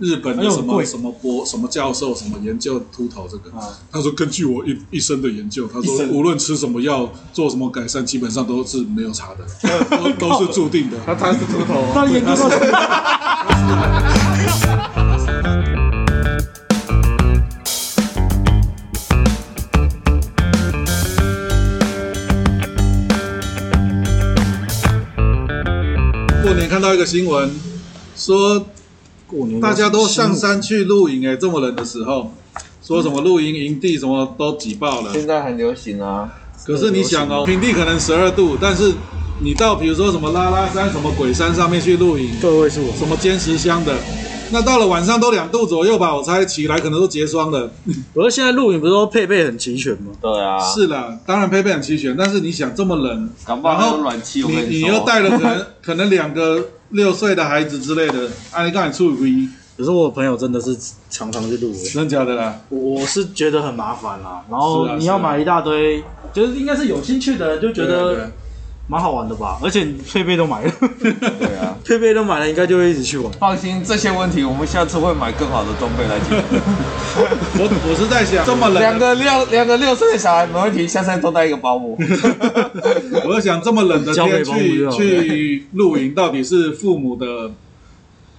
日本的什么什么博什么教授什么研究秃头这个，啊他说根据我一一生的研究，他说无论吃什么药做什么改善，基本上都是没有差的，都都是注定的。他他是秃头，到底研究到什么？过年看到一个新闻，说过年大家都上山去露营，哎，这么冷的时候，说什么露营营地什么都挤爆了。现在很流行啊。可是你想哦，平地可能十二度，但是你到比如说什么拉拉山、什么鬼山上面去露营，个位数，什么尖石乡的，那到了晚上都两度左右吧，我猜起来可能都结霜了。不是现在露营不是都配备很齐全吗？对啊，是啦，当然配备很齐全，但是你想这么冷，然后暖气。你，你又带了可能 可能两个六岁的孩子之类的，啊，你刚才出去可是我朋友真的是常常去露营，真假的啦？我我是觉得很麻烦啦。然后是啊你要买一大堆，就是应该是有兴趣的人就觉对啊得蛮好玩的吧。而且配备都买了，对啊，配备都买了，应该就会一直去玩。放心，这些问题我们下次会买更好的装备来解决。我我是在想，这么冷，两个六两个六岁的小孩没问题，下山都带一个保姆。我在想这么冷的天去去露营，到底是父母的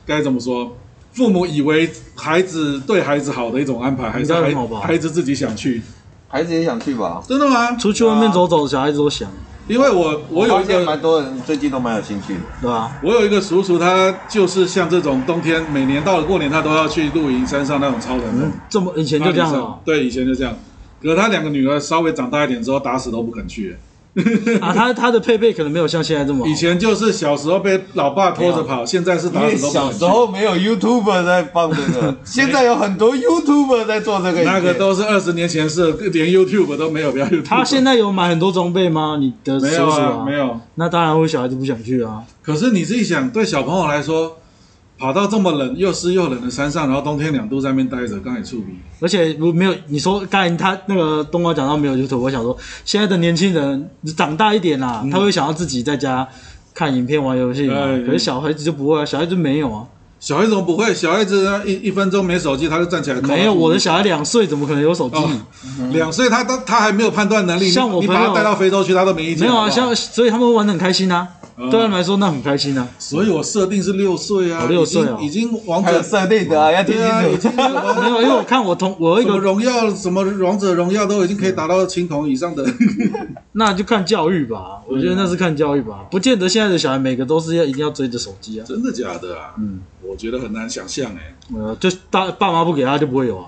该怎么说？父母以为孩子对孩子好的一种安排，还是孩应该很好吧孩子自己想去？孩子也想去吧？真的吗？出去外面走走，小孩子都想，因为我我有一个蛮多人最近都蛮有兴趣的。对吧？我有一个叔叔，他就是像这种冬天每年到了过年，他都要去露营山上那种超人的嗯，这么以前就这样对，以前就这样。可是他两个女儿稍微长大一点之后，打死都不肯去。啊。他他的配备可能没有像现在这么好以。前就是小时候被老爸拖着跑，现在是打死都不小时。候没有 YouTuber 在放这个，现在有很多 YouTuber 在做这个。那个都是二十年前的事，连 YouTube 都没有，不要 YouTube。他现在有买很多装备吗？你的叔叔没有啊，没有。那当然会小孩子不想去啊。可是你自己想，对小朋友来说，跑到这么冷又湿又冷的山上，然后冬天两度在那边待着，刚也触鼻。而且如没有你说刚才他那个东哥讲到没有 YouTube，我想说现在的年轻人长大一点啦，他会想要自己在家看影片玩游戏可是小孩子就不会啊，小孩子没有啊。小孩子怎么不会？小孩子一一分钟没手机，他就站起来。没有，我的小孩两岁，怎么可能有手机？哦，两岁他都他还没有判断能力。像我朋友你你把他带到非洲去，他都没意见。没有啊，像所以他们玩的很开心啊。嗯对他们来说那很开心啊。所以我设定是六岁啊，哦六岁啊已经王者设定的啊，要听对啊，已清楚。经没有，因为我看我同我一个，荣耀什么王者荣耀都已经可以达到青铜以上的。那就看教育吧。我觉得那是看教育吧，不见得现在的小孩每个都是要一定要追着手机啊。真的假的啊？嗯，我觉得很难想象哎。呃，就大爸妈不给他就不会有啊。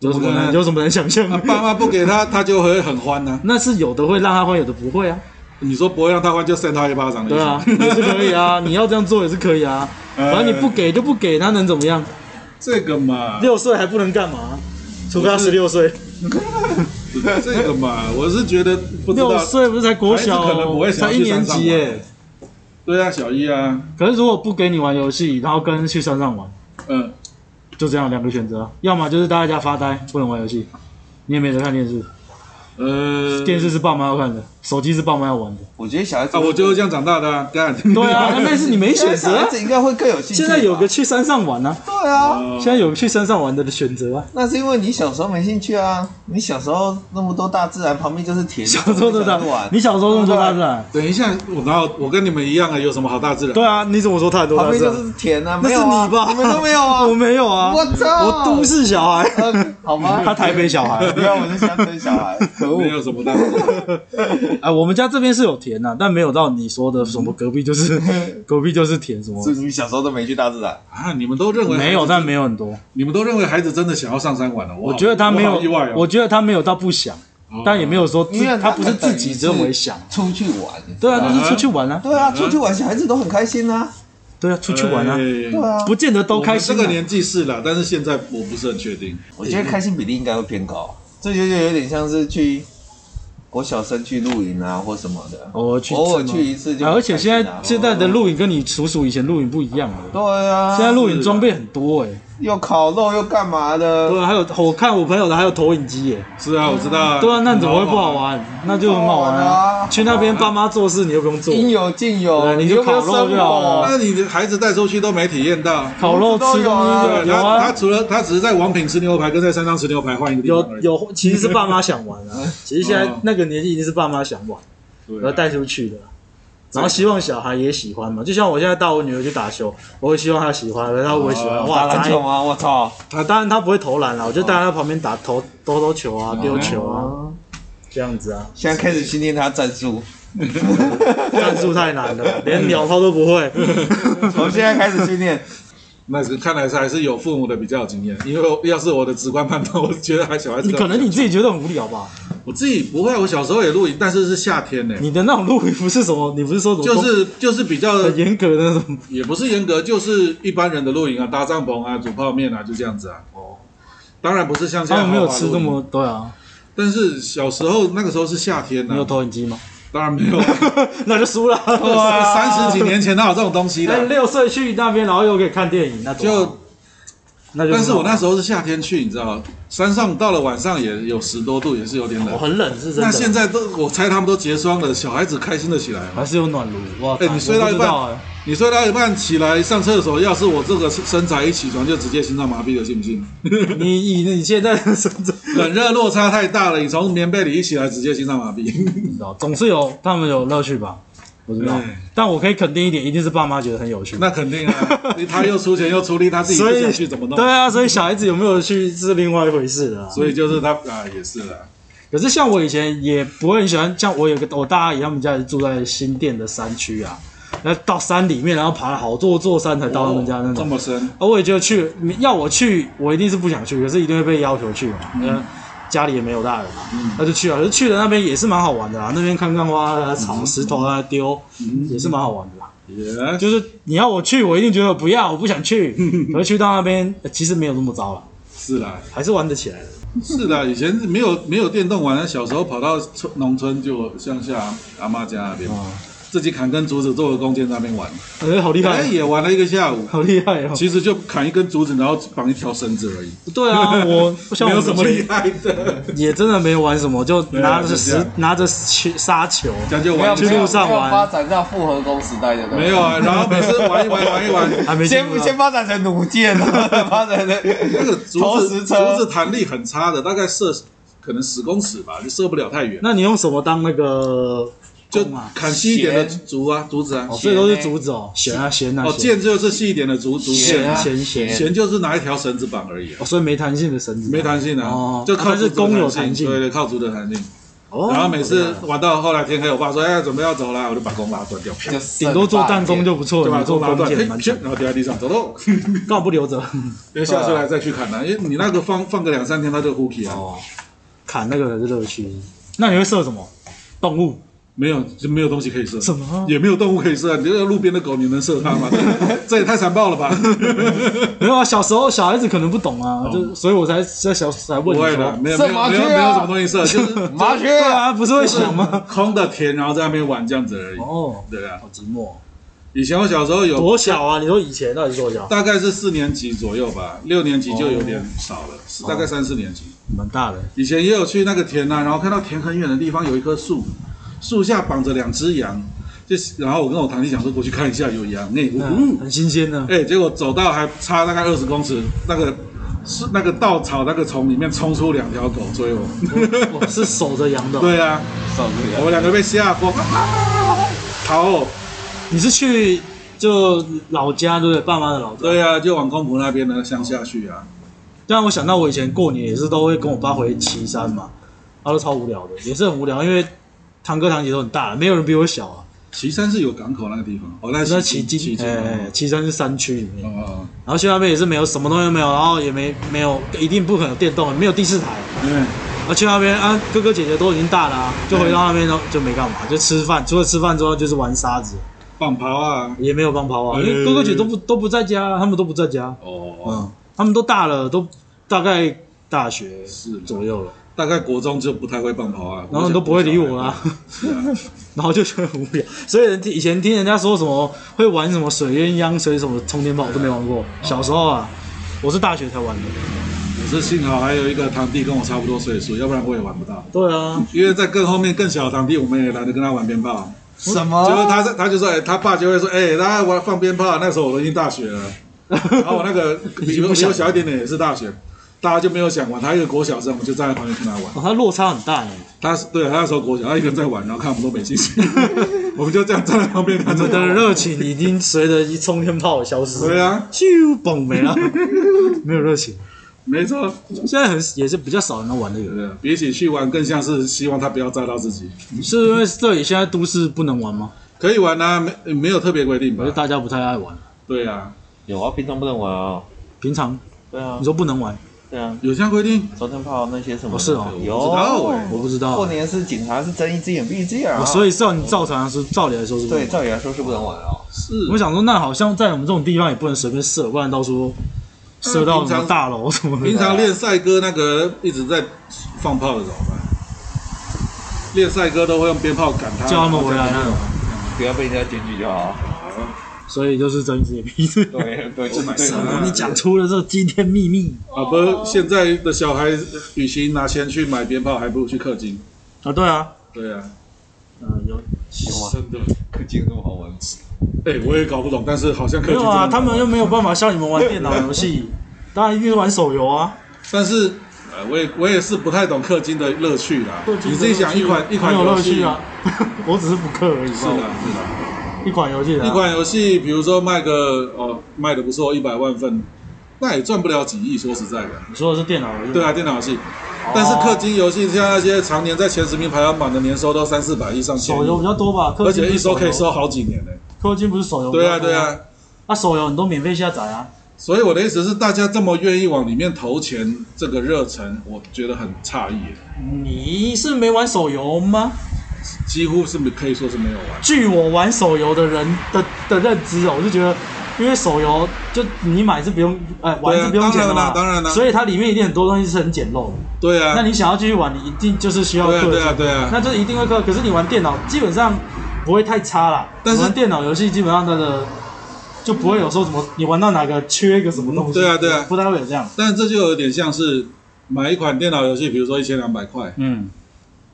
有什么难有什么难想象？啊爸妈不给他，他就会很欢呢。那是有的会让他欢，有的不会啊。你说不会让他欢，就扇他一巴掌的意思。对啊，也是可以啊。你要这样做也是可以啊。呃反正你不给就不给，他能怎么样？这个嘛，六岁还不能干嘛？除非他十六岁。这个嘛，我是觉得不知道。六。岁不是才国小，孩子可能不会才一年级耶。对啊，小一啊，可是如果不给你玩游戏，然后跟去山上玩，嗯，就这样两个选择，要么就是待在家发呆，不能玩游戏，你也没得看电视，呃，电视是爸妈要看的，手机是爸妈要玩的。我觉得小孩子，啊，我就是这样长大的啊，干。对啊，但是你没选择啊。小孩子应该会更有兴趣。现在有个去山上玩啊，对啊，哦现在有个去山上玩的选择啊。那是因为你小时候没兴趣啊。你小时候那么多大自然，旁边就是田，小时候都这样你想去玩，你小时候那么多大自然？等一下，我然后我跟你们一样啊，有什么好大自然？对啊，你怎么说他很多旁边就大自然？是田啊，那是没有啊你吧？你们都没有啊？我没有啊。我操我都市小孩。呃，好吗，他台北小孩 对啊我是乡村小孩，可恶。没有什么大自然。啊，我们家这边是有田呐、但没有到你说的什么隔壁就是 隔壁就是田什么是。你小时候都没去大自然，啊，你们都认为没有，但没有很多。你们都认为孩子真的想要上山玩了？我觉得他没有我好意外哦。我觉得他没有到不想，哦但也没有说自因为他不是自己认为想。出去玩。对啊，就是出去玩啊。对啊，出去玩小孩子都很开心啊。对啊，出去玩啊，哎对啊，不见得都开心、这个年纪是啦，但是现在我不是很确定。我觉得开心比例应该会偏高。这就有点像是去国小生去露营啊，或什么的，偶尔去偶尔一次嘛去一次就、啊而且现在现在的露营跟你叔叔以前露营不一样了。对啊，现在露营装备很多哎、又烤肉又干嘛的？对啊，还有我看我朋友的还有投影机耶。是啊，我知道啊。对啊，那怎么会不好玩？那就很好玩啊！去那边爸妈做事，你又不用做，应有尽有，你就烤肉就好了。那你的孩子带出去都没体验到烤肉吃东西，有啊。他除了他只是在王品吃牛排，跟在山上吃牛排换一个地方。有有，其实是爸妈想玩啊。其实现在那个年纪已经是爸妈想玩，然后带出去的。然后希望小孩也喜欢嘛，就像我现在带我女儿去打球，我会希望她喜欢，然后我也喜欢。哇，打篮球吗？我操！啊，当然她不会投篮了，我就带她在旁边打投投投球啊，丢球啊，这样子啊。现在开始训练她战术，战术太难了，连鸟抛 都不会。从现在开始训练。那是看来是还是有父母的比较有经验，因为要是我的直观判断，我觉得还小孩子。可能你自己觉得很无聊吧？我自己不会，我小时候也露营，但是是夏天呢。你的那种露营不是什么？你不是说什么？就是就是比较很严格的那种，也不是严格，就是一般人的露营啊，搭帐篷啊，煮泡面啊，就这样子啊。哦，当然不是像现在。他们没有吃这么多啊。但是小时候那个时候是夏天呢。你有投影机吗？当然没有，那就输了。三十几年前哪有这种东西的？六岁去那边，然后又可以看电影，那就。但是我那时候是夏天去，你知道吗？山上到了晚上也有十多度，也是有点冷。我很冷是真的。那现在都，我猜他们都结霜了，小孩子开心的起来还是有暖炉哇！哎，你睡到一半，你睡到一半起来上厕所，要是我这个身材一起床就直接心脏麻痹了，信不信？你以你现在身 冷热落差太大了，你从棉被里一起来直接心脏麻痹，你知道？总是有他们有乐趣吧？不知道，但我可以肯定一点，一定是爸妈觉得很有趣。那肯定啊，他又出钱又出力，他自己不想去怎么弄？对啊，所以小孩子有没有去是另外一回事了。所以就是他啊，也是了。可是像我以前也不会很喜欢，像我有个我大阿姨他们家是住在新店的山区啊，然后到山里面，然后爬了好多座山才到他们家那种。这么深？而我也觉得去要我去，我一定是不想去，可是一定会被要求去嘛。嗯。家里也没有大人嘛，那就去了。就去了那边也是蛮好玩的啦，那边看看花、草、石头啊丢，也是蛮好玩的啦。也就是你要我去，我一定觉得不要，我不想去。可是去到那边，其实没有那么糟了。是啦，还是玩得起来的。是的，以前没有没有电动玩，小时候跑到村农村就乡下阿妈家那边。自己砍根竹子做个弓箭在那边玩，哎，好厉害！也玩了一个下午，好厉害哦。其实就砍一根竹子，然后绑一条绳子而已。对啊，我 没有什么厉害的，也真的没有玩什么，就拿着石，拿着沙球，这样就玩。去路上玩，发展到复合弓时代的。没有啊，然后每次玩一玩，玩一玩，还没先先发展成弩箭了，发展成那个竹子，竹子弹力很差的，大概射可能十公尺吧，就射不了太远。那你用什么当那个？就砍细一点的竹啊，竹子啊，所以都是竹子哦，弦啊弦啊。哦，箭就是细一点的竹竹弦，弦弦弦就是拿一条绳子绑而已。哦，所以没弹性的绳子。没弹性的，哦，就靠是弓有弹性，对对，靠竹的弹性。哦。然后每次玩到后来天黑，我爸说：“哎，准备要走了。”我就把弓拉断掉，顶多做弹弓就不错了，把做弓箭，然后掉在地上，走喽。干嘛不留着？因为下次来再去砍呢，因为你那个放放个两三天，它就枯起啊。哦。砍那个是乐趣。那你会射什么动物？没有，就没有东西可以射。什么？也没有动物可以射。你这个路边的狗，你能射它吗？这也太残暴了吧！没有啊，小时候小孩子可能不懂啊，就所以我才在小才问你。不会的，没有没有没有没有什么东西射，就是 麻雀啊，不是会想吗？空的田，然后在那边玩这样子而已。哦，对啊，好寂寞。以前我小时候有多小啊？你说以前到底是多小？大概是四年级左右吧，六年级就有点少了，大概三四年级。蛮大的。以前也有去那个田啊，然后看到田很远的地方有一棵树。树下绑着两只羊，就然后我跟我堂弟讲说，过去看一下有羊，那嗯，很新鲜的，哎，结果走到还差大概二十公尺，那个是那个稻草那个丛里面冲出两条狗追我，我是守着羊的，对啊，守着羊，我们两个被吓疯，逃，你是去就老家对不对？爸妈的老家，对啊，就往公婆那边的乡下去啊。让我想到我以前过年也是都会跟我爸回岐山嘛，他都超无聊的，也是很无聊，因为。堂哥堂姐都很大，没有人比我小啊。岐山是有港口那个地方，哦，那是旗津，哎，岐山是山区里面。哦，然后去那边也是没有什么东西都没有，然后也没没有，一定不可能有电动，没有第四台。对。然后去那边啊，哥哥姐姐都已经大了，就回到那边就就没干嘛，就吃饭，除了吃饭之后就是玩沙子、棒刨啊，也没有棒刨啊，因为哥哥姐都不都不在家，他们都不在家。哦。嗯，他们都大了，都大概大学是左右了。大概国中就不太会棒跑啊，然后你都不会理我啊，然后就觉得很无聊。所以以前听人家说什么会玩什么水鸳鸯、水什么冲天炮，我都没玩过。小时候啊，我是大学才玩的。我是幸好还有一个堂弟跟我差不多岁数，要不然我也玩不到。对啊，因为在更后面更小的堂弟，我们也懒得跟他玩鞭炮。什么？就是他他就说，哎，他爸就会说，哎，大家玩放鞭炮。那时候我都已经大学了，然后我那个比我小一点点也是大学。大家就没有想玩，他一个国小生，我们就站在旁边看他玩。哦，他落差很大哎。他是对，他那时候国小，他一个人在玩，然后看我们都没兴趣，我们就这样站在旁边看。我们的热情已经随着一冲天炮消失。对啊，咻嘣没了，没有热情。没错，现在很也是比较少人能玩这个。对，比起去玩，更像是希望他不要炸到自己。是因为这里现在都市不能玩吗？可以玩啊，没没有特别规定吧？因为大家不太爱玩。对啊，有啊，平常不能玩啊。平常？对啊。你说不能玩？对啊，有这样规定，昨天炮那些什么？不是哦，有，我不知道。过年是警察是睁一只眼闭一只眼啊。所以照你照常是照理来说是。对，照理来说是不能玩哦。是。我想说，那好像在我们这种地方也不能随便射，不然到时候射到什么大楼什么的。平常练赛哥那个一直在放炮的怎么办？练赛哥都会用鞭炮赶他，叫他们回来那种，不要被人家检举就好。所以就是睁一只眼闭一只眼。对对，就是什么？你讲出了这个惊天秘密啊！不是，现在的小孩，与其拿钱去买鞭炮，还不如去氪金啊！对啊，对啊，嗯，有喜欢真的氪金那么好玩？哎，我也搞不懂，但是好像氪金。没有啊，他们又没有办法像你们玩电脑游戏，当然一定玩手游啊。但是，呃，我也我也是不太懂氪金的乐趣啦。你自己想，一款一款游戏啊，我只是不氪而已。是的，是的。一款游戏，一款游戏，比如说卖个哦，卖的不错，一百万份，那也赚不了几亿。说实在的，你说的是电脑游戏？对啊，电脑游戏。哦、但是氪金游戏，像那些常年在前十名排行榜的年收都三四百亿上千。手游比较多吧？而且一收可以收好几年呢。氪金不是手游？对啊，对啊。那、啊、手游你都免费下载啊？所以我的意思是，大家这么愿意往里面投钱，这个热忱，我觉得很诧异。你是没玩手游吗？几乎是没可以说是没有玩。据我玩手游的人的的认知哦，我就觉得，因为手游就你买是不用，哎，玩是不用钱的嘛，当然了，所以它里面一定很多东西是很简陋的。对啊。那你想要继续玩，你一定就是需要氪金。对啊，对啊。那就一定会氪，可是你玩电脑基本上不会太差啦。但是玩电脑游戏基本上它的就不会有说什么，你玩到哪个缺一个什么东西。对啊，对啊。不太会有这样。但是这就有点像是买一款电脑游戏，比如说一千两百块。嗯。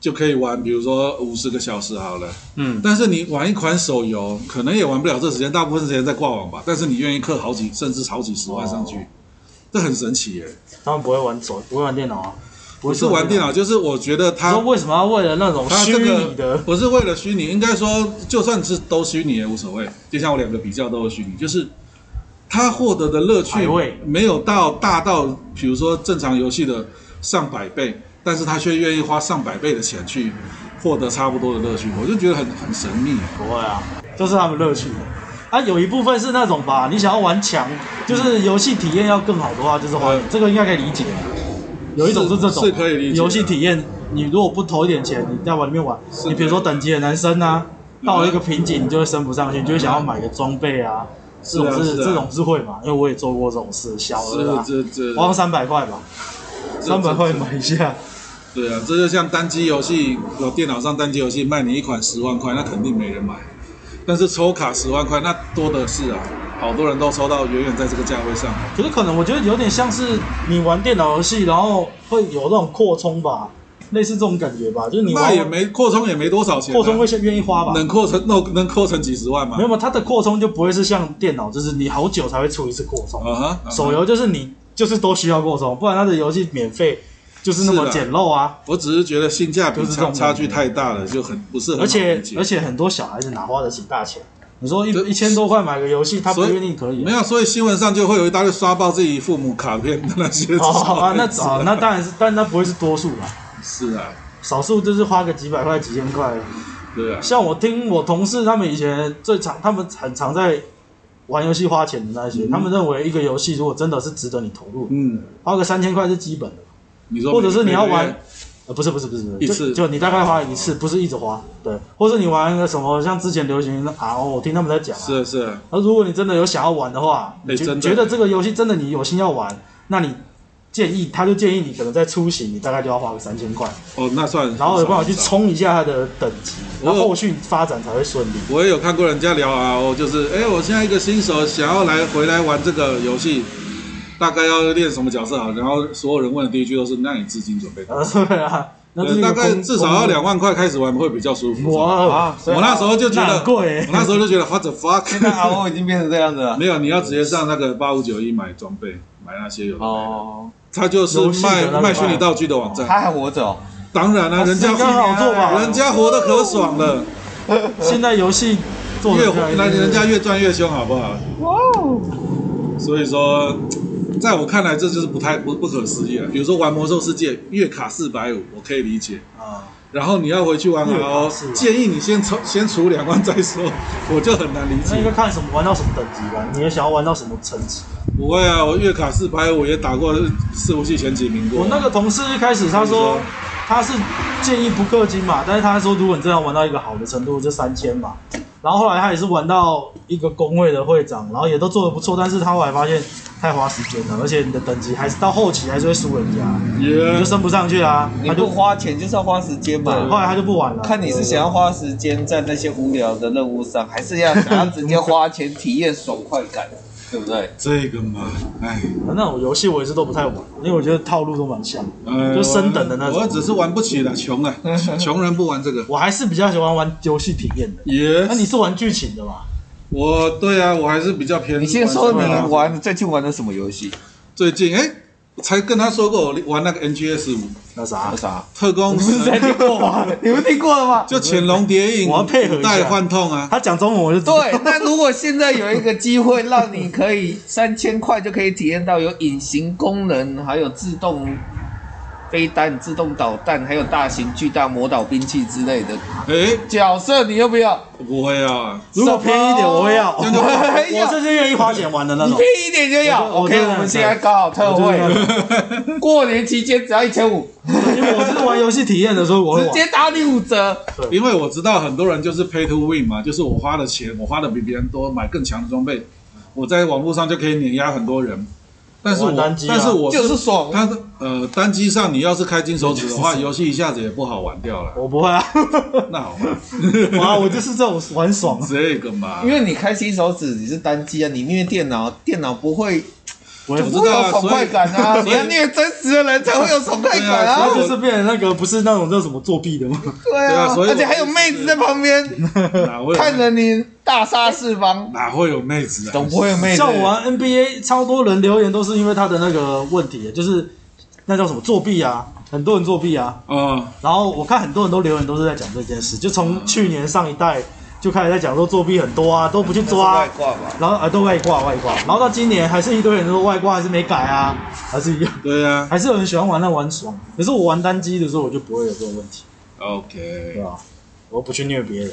就可以玩，比如说五十个小时好了。嗯，但是你玩一款手游，可能也玩不了这时间，大部分时间在挂网吧。但是你愿意氪好几，甚至好几十万上去，哦、这很神奇耶。他们不会玩手，不会玩电脑啊？不是玩电脑，就是我觉得他说为什么要为了那种虚拟的？不是为了虚拟，应该说就算是都虚拟也无所谓。就像我两个比较都是虚拟，就是他获得的乐趣没有到大到，比如说正常游戏的上百倍。但是他却愿意花上百倍的钱去获得差不多的乐趣，我就觉得很很神秘。不会啊，这是他们乐趣。啊，有一部分是那种吧，你想要玩强，就是游戏体验要更好的话，就是花、嗯、这个应该可以理解。有一种是这种，是可以理解。游戏体验，你如果不投一点钱，你在玩里面玩，你比如说等级很难升啊，到了一个瓶颈，你就会升不上去，你就会想要买个装备啊，这种是这种是会嘛？因为我也做过这种事，小额啊，花三百块吧，三百块买一下。对啊，这就像单机游戏，有电脑上单机游戏卖你一款十万块，那肯定没人买。但是抽卡十万块，那多的是啊，好多人都抽到，远远在这个价位上。可是可能我觉得有点像是你玩电脑游戏，然后会有那种扩充吧，类似这种感觉吧，就是你玩那也没扩充也没多少钱，啊，扩充会先愿意花吧？能扩充能能扩成几十万吗？没有嘛，它的扩充就不会是像电脑，就是你好久才会出一次扩充。Uh uh huh. 手游就是你就是都需要扩充，不然它的游戏免费。就是那么简陋啊！我只是觉得性价比差差距太大了，就很不是很而且而且很多小孩子哪花得起大钱？你说一一千多块买个游戏，他不愿意可以？没有，所以新闻上就会有一大堆刷爆自己父母卡片的那些。哦好啊，那早，那当然是，但那不会是多数吧。是啊，少数就是花个几百块、几千块。对啊，像我听我同事他们以前最常，他们很常在玩游戏花钱的那些，他们认为一个游戏如果真的是值得你投入，嗯，花个三千块是基本的。你说或者是你要玩，呃，不是不是不是，一次就，就你大概花一次，不是一直花，对。或者你玩一个什么，像之前流行的 RO，我听他们在讲、啊，是是。而如果你真的有想要玩的话，你觉觉得这个游戏真的你有心要玩，那你建议他就建议你可能在出行你大概就要花个三千块。哦，那算。然后有办法去冲一下它的等级，然后后续发展才会顺利。我也有看过人家聊 RO，就是哎，我现在一个新手想要来回来玩这个游戏。大概要练什么角色啊，然后所有人问的第一句都是：那你资金准备多少？对啊，那大概至少要两万块开始玩会比较舒服。哇，我那时候就觉得贵，我那时候就觉得 what the fuck，现在 RO 已经变成这样子了。没有，你要直接上那个八五九一买装备，买那些有哦。他就是卖卖虚拟道具的网站。他还活着哦？当然了，人家好做吧，人家活得可爽了。现在游戏越那人家越赚越凶，好不好？哇哦！所以说。在我看来，这就是不太不不可思议了。比如说玩魔兽世界，月卡四百五，我可以理解啊。然后你要回去玩 RO，建议你先充先储两万再说，我就很难理解。那应该看什么玩到什么等级吧？你也想要玩到什么层级？不会啊，我月卡四百五也打过四服器前几名过。我那个同事一开始他说他是建议不氪金嘛，但是他说如果你真的要玩到一个好的程度，就三千嘛。然后后来他也是玩到一个工会的会长，然后也都做的不错，但是他后来发现太花时间了，而且你的等级还是到后期还是会输人家，Yeah. 你就升不上去啊。你不花钱就是要花时间嘛。后来他就不玩了。看你是想要花时间在那些无聊的任务上，还是要想要直接花钱体验爽快感。对不对？这个嘛，哎，那种游戏我也是都不太玩，因为我觉得套路都蛮像，就升等的那种。我只是玩不起了，穷啊，穷人不玩这个。我还是比较喜欢玩游戏体验的。耶，那你是玩剧情的吗？我对啊，我还是比较偏。你先说你玩最近玩的什么游戏？最近哎。才跟他说过，我玩那个 NGS 五，那啥那啥特工，不是在听过吗？你们听过了吗？就潜龙谍影，我要配合带幻。痛啊！他讲中文我就对。那如果现在有一个机会，让你可以三千块就可以体验到有隐形功能，还有自动。飞弹、自动导弹，还有大型巨大魔导兵器之类的。哎，角色你要不要？不会啊，如果便宜一点我会要。我这是愿意花钱玩的那种。便宜一点就要。OK，我们现在刚好特惠，过年期间只要一千五。因为我是玩游戏体验的时候，我直接打你五折。因为我知道很多人就是 pay to win 嘛，就是我花的钱，我花的比别人多，买更强的装备，我在网络上就可以碾压很多人。但是我，但是我就是爽。他呃，单机上你要是开金手指的话，游戏一下子也不好玩掉了。我不会啊。那好吧。哇，我就是这种玩爽。这个嘛。因为你开金手指，你是单机啊，你虐电脑，电脑不会，我也不知道有爽快感啊。你要虐真实的人才会有爽快感啊。那就是变成那个不是那种叫什么作弊的吗？对啊，而且还有妹子在旁边，看着你。大杀四方，哪会有妹子啊？总不会有妹子。像我玩 NBA，超多人留言都是因为他的那个问题，就是那叫什么作弊啊，很多人作弊啊。嗯。然后我看很多人都留言都是在讲这件事，就从去年上一代就开始在讲说作弊很多啊，都不去抓。外挂吧。然后啊，都外挂外挂，然后到今年还是一堆人说外挂还是没改啊，还是一样。对啊。还是有人喜欢玩那玩爽，可是我玩单机的时候我就不会有这种问题。OK。对吧？我不去虐别人。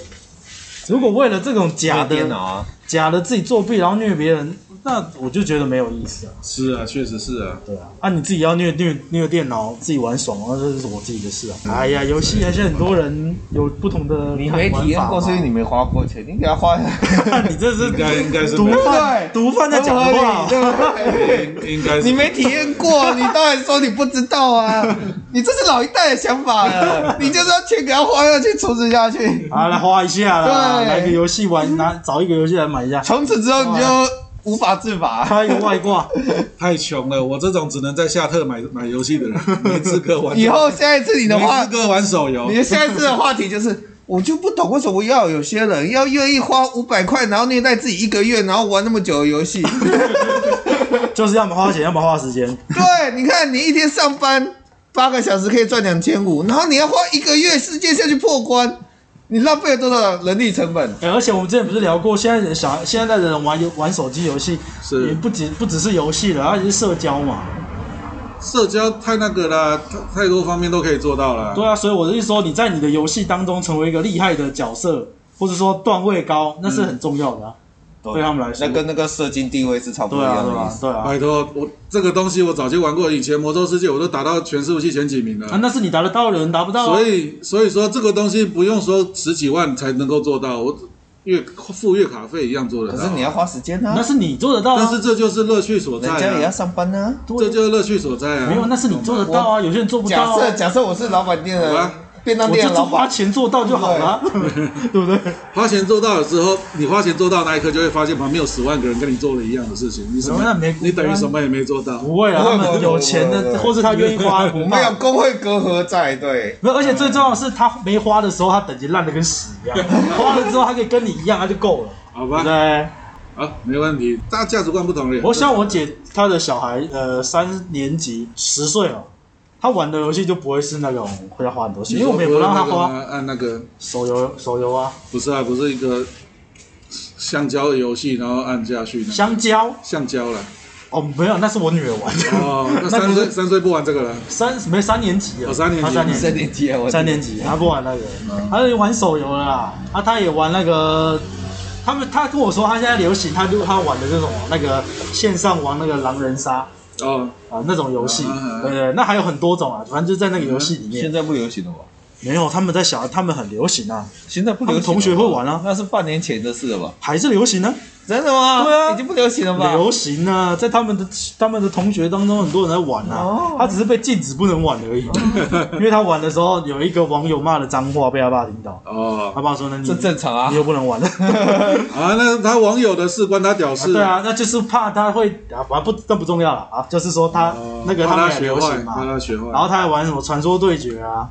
如果为了这种假的、啊、假的自己作弊，然后虐别人，那我就觉得没有意思啊。是啊，确实是啊。对啊，啊你自己要虐虐虐电脑，自己玩爽，那这是我自己的事啊。嗯、哎呀，游戏还是很多人有不同的。你没体验过，所以你没花过钱，你给他花。你这是应该应该是毒贩，毒贩在讲话，对不对？应该是。你没体验过，你当然说你不知道啊。你这是老一代的想法了，你就是要钱给他花下去，充值下去。啊，来花一下啦，对来个游戏玩，拿找一个游戏来买一下。从此之后你就无法自拔，开一个外挂。太穷了，我这种只能在下特买买游戏的人，没资格玩。以后下一次你的话，没资格玩手游。你的下一次的话题就是，我就不懂为什么要有些人要愿意花五百块，然后虐待自己一个月，然后玩那么久的游戏。就是要么花钱，要么花时间。对，你看你一天上班。八个小时可以赚两千五，然后你要花一个月时间下去破关，你浪费了多少人力成本？欸、而且我们之前不是聊过，现在人小现在的人玩游玩手机游戏，是也不仅不只是游戏了，而且是社交嘛。社交太那个了，太多方面都可以做到了。对啊，所以我的意思说，你在你的游戏当中成为一个厉害的角色，或者说段位高，那是很重要的、啊。嗯对他们来说，那跟那个射精定位是差不多一样的。对啊，对啊。拜托，我这个东西我早就玩过，以前魔兽世界我都打到全服器前几名了。啊，那是你达得到的人达不到。所以，所以说这个东西不用说十几万才能够做到，我月付月卡费一样做得到。可是你要花时间啊。那是你做得到。但是这就是乐趣所在。人家也要上班啊。这就是乐趣所在啊。没有，那是你做得到啊，有些人做不到。假设假设我是老板店的。便当店的老板，花钱做到就好了，对 不对？花钱做到了之后，你花钱做到那一刻，就会发现旁边有十万个人跟你做了一样的事情，你什么？你等于什么也没做到。不会啊，他们有钱的，或是他愿意花，没有工会隔阂在，对。没有，而且最重要的是，他没花的时候，他等级烂的跟屎一样；花了之后，他可以跟你一样，他就够了。好吧。对。好，没问题。大家价值观不同的。我像我姐，她的小孩，呃，三年级，十岁了。他玩的游戏就不会是那种会要花很多钱，因为我们也不让他花。按那个手游，手游啊。不是啊，不是一个橡胶的游戏，然后按下去。香蕉。橡胶了。哦，没有，那是我女儿玩的。哦，那三岁三岁不玩这个了。三没三年级了。三年级。三年三年级啊，三年级，他不玩那个，他是玩手游了啦。啊，他也玩那个，他们他跟我说，他现在流行，他就他玩的这种那个线上玩那个狼人杀。哦啊，那种游戏，对对，那还有很多种啊，反正就在那个游戏里面。现在不流行了吧？没有，他们在想，他们很流行啊。现在不流行，同学会玩啊，那是半年前的事了吧？还是流行呢？真的吗？对啊，已经不流行了吧？流行啊，在他们的他们的同学当中，很多人在玩啊。他只是被禁止不能玩而已。因为他玩的时候，有一个网友骂的脏话被他爸听到。哦，他爸说：“那你这正常啊，你又不能玩了。”啊，那他网友的事关他屌事。对啊，那就是怕他会啊，反正不这不重要了啊，就是说他那个他们也流行嘛，然后他还玩什么传说对决啊，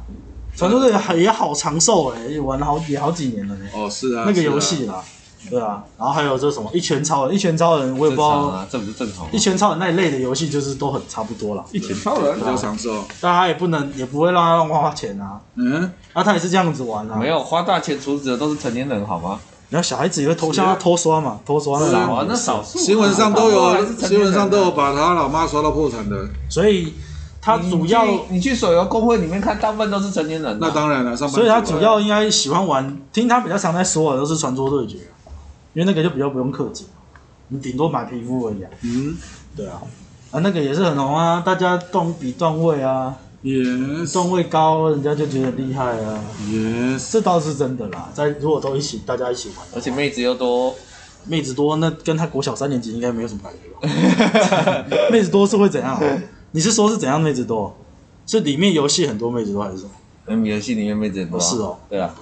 传说对决也好长寿哎，玩了好也好几年了呢。哦，是啊，那个游戏啦。对啊，然后还有这什么一拳超人，一拳超人我也不知道，啊，这不是正常。一拳超人那一类的游戏就是都很差不多了。一拳超人比较享受，但他也不能，也不会让他乱花钱啊。嗯，那，他也是这样子玩啊。没有花大钱阻止的都是成年人，好吗？然后小孩子也会偷，像他偷刷嘛，偷刷那个。那少数。新闻上都有，新闻上都有把他老妈刷到破产的。所以他主要，你去手游公会里面看，大部分都是成年人。那当然了，所以他主要应该喜欢玩，听他比较常在说的都是传说对决。因为那个就比较不用氪金，你顶多买皮肤而已。啊嗯，对啊，啊那个也是很红啊，大家段比段位啊，也段位高，人家就觉得厉害啊。也这倒是真的啦，在如果都一起，大家一起玩，而且妹子又多，妹子多，那跟他国小三年级应该没有什么感觉吧？妹子多是会怎样？你是说是怎样妹子多？是里面游戏很多妹子多还是什么？嗯，游戏里面妹子很多。是哦，对啊。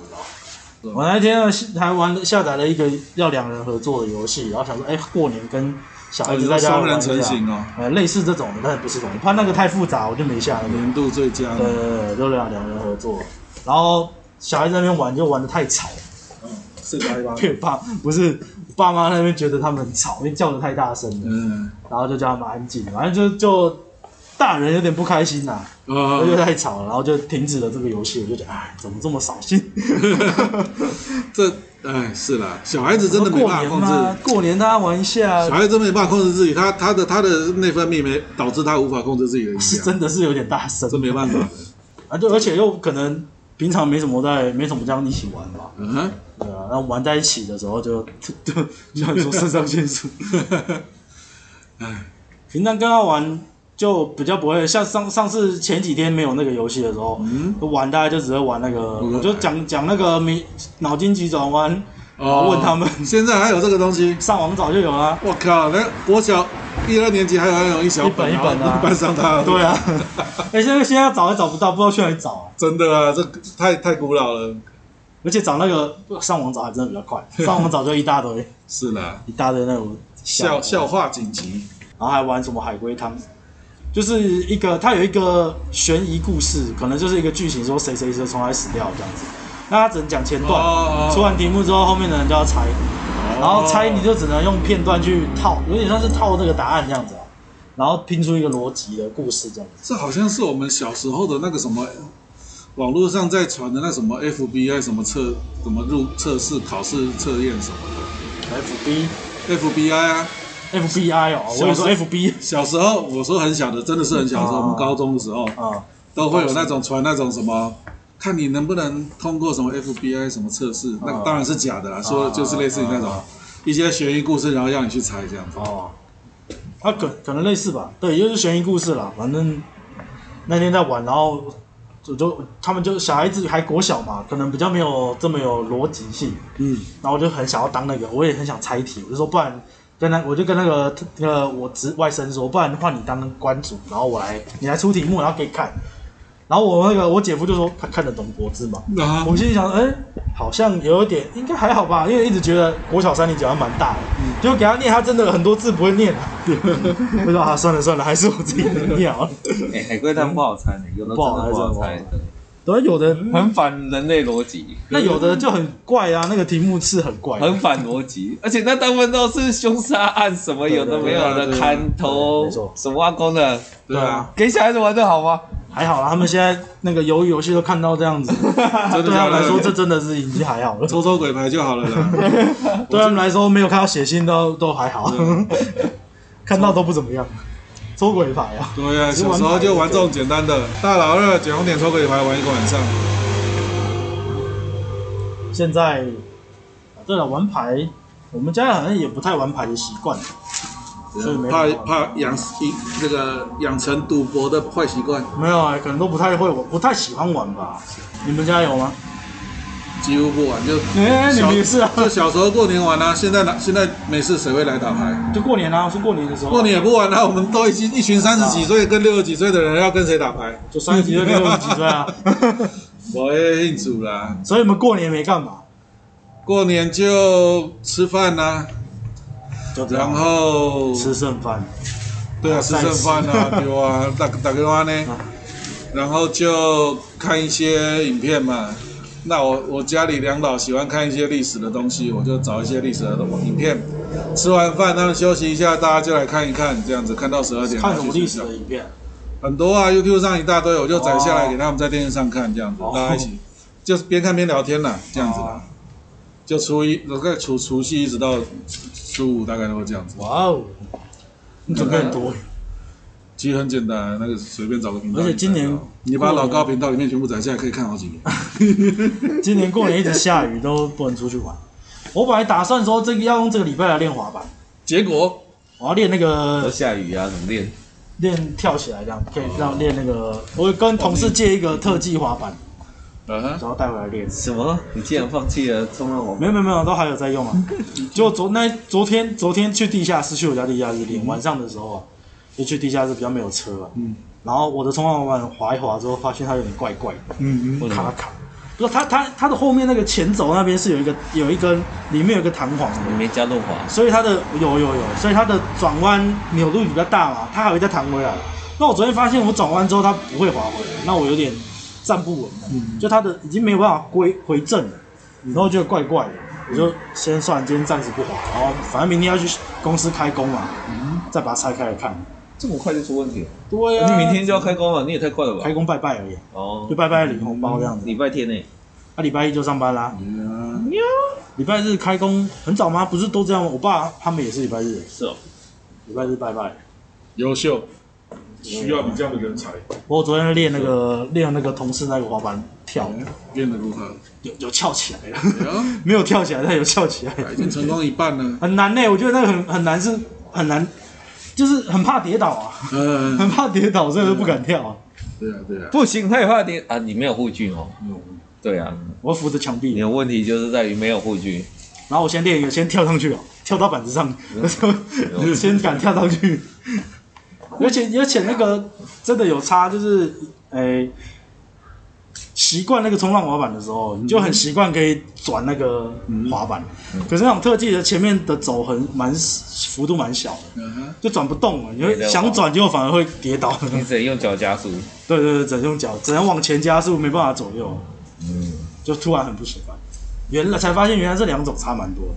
我那天还玩下载了一个要两人合作的游戏，然后想说，哎，过年跟小孩子在家玩一下，呃，类似这种的，但是不是这种，怕那个太复杂，我就没下。年度最佳。对对对，就两两人合作，然后小孩子在那边玩就玩的太吵，嗯，是太爸，爸不是爸妈那边觉得他们很吵，因为叫的太大声了，嗯，然后就叫他们安静，反正就就。大人有点不开心呐、啊，因为、uh, 太吵了，然后就停止了这个游戏。我就觉得，哎，怎么这么扫兴？这，哎，是啦，小孩子真的没办法控制。过年大家玩一下，小孩子真没办法控制自己，他他的他的内分泌没导致他无法控制自己的。是 真的是有点大声，这没办法的。啊，就而且又可能平常没什么在，没什么这样一起玩吧。嗯哼，对啊，然后玩在一起的时候就就就像说肾上腺素。哎，平常跟他玩。就比较不会像上上次前几天没有那个游戏的时候，嗯，玩大家就只会玩那个，我就讲讲那个迷脑筋急转弯，哦，问他们。现在还有这个东西？上网早就有了。我靠，那国小一二年级还有那种一小一本一本的，搬上它。对啊，哎，现在现在找也找不到，不知道去哪里找。真的啊，这太太古老了，而且找那个上网找还真的比较快，上网找就一大堆。是的，一大堆那种笑笑话紧急，然后还玩什么海龟汤。就是一个，它有一个悬疑故事，可能就是一个剧情，说谁谁谁从来死掉这样子。那他只能讲前段，出完题目之后，后面的人就要猜，然后猜你就只能用片段去套，有点像是套这个答案这样子，然后拼出一个逻辑的故事这样子。这好像是我们小时候的那个什么，网络上在传的那什么 FBI 什么测什么入测试考试测验什么的。FB FBI 啊。FBI 哦，我跟你说 FB。小时候我说很小的，真的是很小的时候，我们高中的时候，啊，都会有那种传那种什么，看你能不能通过什么 FBI 什么测试，那当然是假的啦，说就是类似于那种一些悬疑故事，然后让你去猜这样子。哦，啊可可能类似吧，对，又是悬疑故事啦，反正那天在玩，然后就就他们就小孩子还国小嘛，可能比较没有这么有逻辑性，嗯，然后我就很想要当那个，我也很想猜题，我就说不然。跟他，我就跟那个那个我侄外甥说，不然换你当关主，然后我来，你来出题目，然后给你看。然后我那个我姐夫就说他看得懂国字嘛，啊、我心里想，哎、欸，好像有一点，应该还好吧，因为一直觉得国小三年级还蛮大的，嗯、就给他念，他真的很多字不会念啊。我说啊，算了算了，还是我自己能念啊。哎、欸，海龟汤不好猜呢，有的真的不好猜。对，有的很反人类逻辑，那有的就很怪啊，那个题目是很怪，很反逻辑，而且那大部分都是凶杀案，什么有的没有的，砍头，什么挖工的，对啊，给小孩子玩的好吗？还好啦，他们现在那个鱿鱼游戏都看到这样子，对他们来说这真的是已经还好了，抽抽鬼牌就好了啦。对他们来说没有看到血腥都都还好，看到都不怎么样。抽鬼牌啊！对呀，小时候就玩这种简单的，大老二捡红点抽鬼牌玩一个晚上。现在，对了，玩牌，我们家好像也不太玩牌的习惯。怕怕养一那个养成赌博的坏习惯？没有啊，可能都不太会，我不太喜欢玩吧。你们家有吗？几乎不玩，就哎，你们也是啊？就小时候过年玩啊，现在现在没事谁会来打牌？就过年啊，是过年的时候。过年也不玩啊，我们都已经一群三十几岁跟六十几岁的人要跟谁打牌？就三十几岁跟 六十几岁啊。我也庆祝啦。所以你们过年没干嘛？过年就吃饭呐。然后吃剩饭，对啊，吃剩饭啊，对啊，打打个电话呢，然后就看一些影片嘛。那我我家里两老喜欢看一些历史的东西，我就找一些历史的影片。吃完饭，他们休息一下，大家就来看一看，这样子看到十二点。看什么历史的影片？很多啊，YouTube 上一大堆，我就载下来给他们在电视上看，这样子，大家一起就是边看边聊天啦，这样子啦。就初一，大概除除夕一直到。初五大概都会这样子。哇哦，你准备很多。其实很简单，那个随便找个频道。而且今年你把老高频道里面全部摘下来，可以看好几年。今年过年一直下雨，都不能出去玩。我本来打算说这个要用这个礼拜来练滑板，结果我要练那个。下雨啊，怎么练？练跳起来这样，可以让练那个。我跟同事借一个特技滑板。然后带回来练。什么？你竟然放弃了冲浪滑板？没有没有没有，都还有在用啊。就昨那昨天昨天去地下室，去我家地下室练，晚上的时候啊，就去地下室比较没有车啊。嗯。然后我的冲浪滑板滑一滑之后，发现它有点怪怪的。嗯嗯。卡卡。不是它它它的后面那个前轴那边是有一个有一根里面有一个弹簧，里面加润滑。所以它的有有有，所以它的转弯扭度比较大嘛，它还会再弹回来。那我昨天发现我转弯之后它不会滑回来，那我有点。站不稳，嗯，就它的已经没有办法归回正了，然后就怪怪的，我就先算今天暂时不滑，然后反正明天要去公司开工嘛，嗯，再把它拆开来看，这么快就出问题了？对呀，你明天就要开工了，你也太快了吧？开工拜拜而已，哦，就拜拜领红包这样子，礼拜天呢？啊，礼拜一就上班啦，喵，礼拜日开工很早吗？不是都这样吗？我爸他们也是礼拜日，是哦，礼拜日拜拜，优秀。需要你这样的人才。我昨天练那个练那个同事那个滑板跳，练得如何？有有翘起来了，没有跳起来，但有翘起来，已经成功一半了。很难呢，我觉得那个很很难，是很难，就是很怕跌倒啊，嗯，很怕跌倒，所以都不敢跳啊。对啊，对啊，不行，太怕跌啊！你没有护具哦。对啊，我扶着墙壁。你的问题就是在于没有护具。然后我先练一个，先跳上去哦，跳到板子上，先敢跳上去。而且而且那个真的有差，就是诶，习惯那个冲浪滑板的时候，你就很习惯可以转那个滑板。可是那种特技的前面的走很蛮幅度蛮小的，就转不动了。你会想转，结果反而会跌倒。你只能用脚加速。对对对，只能用脚，只能往前加速，没办法左右。嗯，就突然很不习惯。原来才发现，原来这两种差蛮多的。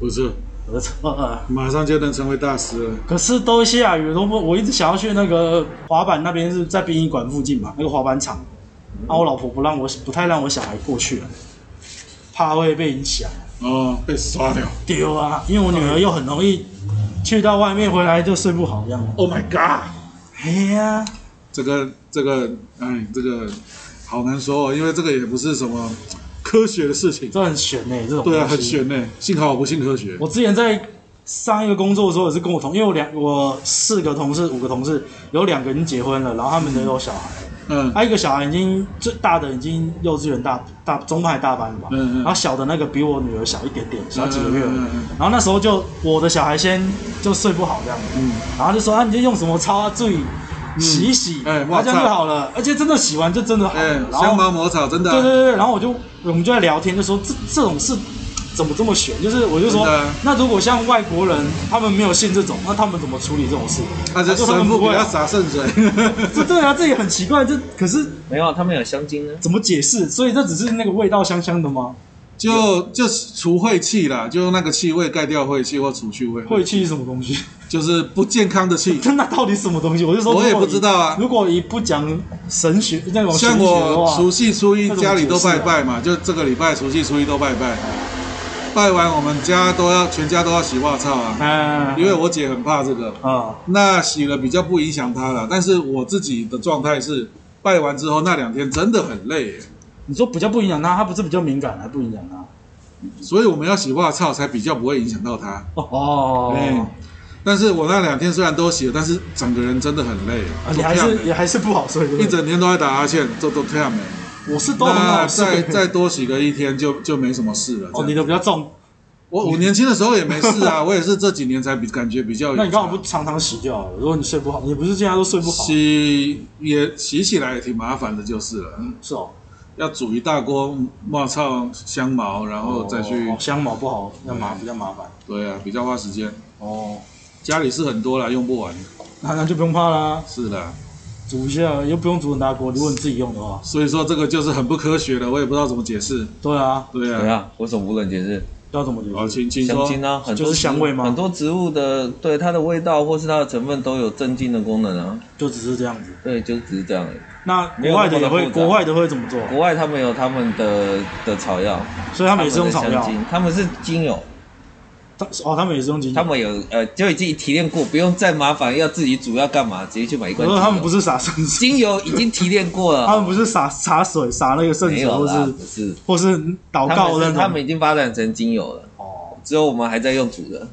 不是。我错了，马上就能成为大师了。可是都下雨，都不，我一直想要去那个滑板那边，是在殡仪馆附近嘛，那个滑板场。啊，我老婆不让我，不太让我小孩过去了，怕会被影响。哦，被刷掉。丢啊！因为我女儿又很容易去到外面回来就睡不好这样。Oh my god！哎呀，这个这个，哎，这个好难说，因为这个也不是什么。科学的事情，这很玄呢、欸，这种对啊，很玄呢、欸。幸好我不信科学。我之前在上一个工作的时候，也是跟我同，因为我两我四个同事，五个同事，有两个已经结婚了，然后他们都有小孩。嗯。还有一个小孩已经最大的已经幼稚园大大中班还大班了吧？嗯嗯。然后小的那个比我女儿小一点点，小几个月。嗯嗯。然后那时候就我的小孩先就睡不好这样。嗯。然后就说啊，你就用什么擦啊？注意。洗一洗，哎，这样就好了。而且真的洗完就真的好了。香茅抹草真的。对对对，然后我就我们就在聊天，就说这这种事怎么这么玄？就是我就说，那如果像外国人他们没有信这种，那他们怎么处理这种事？那就神父不要洒圣水。这对啊，这也很奇怪。这可是没有，他们有香精呢。怎么解释？所以这只是那个味道香香的吗？就就除晦气啦，就用那个气味盖掉晦气或除去晦。晦气是什么东西？就是不健康的气。那到底什么东西？我就说我也不知道啊。如果你不讲神学那种像我除夕初一家里都拜拜嘛，就这个礼拜除夕初一都拜拜。拜完我们家都要全家都要洗袜操啊，因为我姐很怕这个啊。那洗了比较不影响她了，但是我自己的状态是拜完之后那两天真的很累。你说比较不影响她，她不是比较敏感，还不影响她，所以我们要洗袜操才比较不会影响到她。哦，对。但是我那两天虽然都洗了，但是整个人真的很累。你还是也还是不好睡，一整天都在打哈欠，都都这样没。我是都很好睡。再再多洗个一天就就没什么事了。哦，你的比较重。我我年轻的时候也没事啊，我也是这几年才比感觉比较。那你刚好不常常洗就好了。如果你睡不好，你不是现在都睡不好。洗也洗起来也挺麻烦的，就是了。嗯，是哦。要煮一大锅冒草香茅，然后再去。哦，香茅不好，要麻比较麻烦。对啊，比较花时间。哦，家里是很多啦，用不完。那那就不用怕啦。是的，煮一下又不用煮很大锅，如果你自己用的话。所以说这个就是很不科学的，我也不知道怎么解释。对啊，对啊。对啊，为什么不能解释？要怎么解释？好，请请说。香精啊，很多香味吗？很多植物的对它的味道或是它的成分都有镇静的功能啊。就只是这样子。对，就只是这样而已。那国外的也会，国外的会怎么做？国外他们有他们的的草药，所以他们也是用草药。他们是精油，他哦，他们也是用精油。他们有呃，就已经提炼过，不用再麻烦要自己煮要干嘛，直接去买一罐。他们不是洒圣水，精油已经提炼过了。他们不是洒洒水，洒那个圣水，或是不是，或是祷告的。他们已经发展成精油了。哦，只有我们还在用煮的，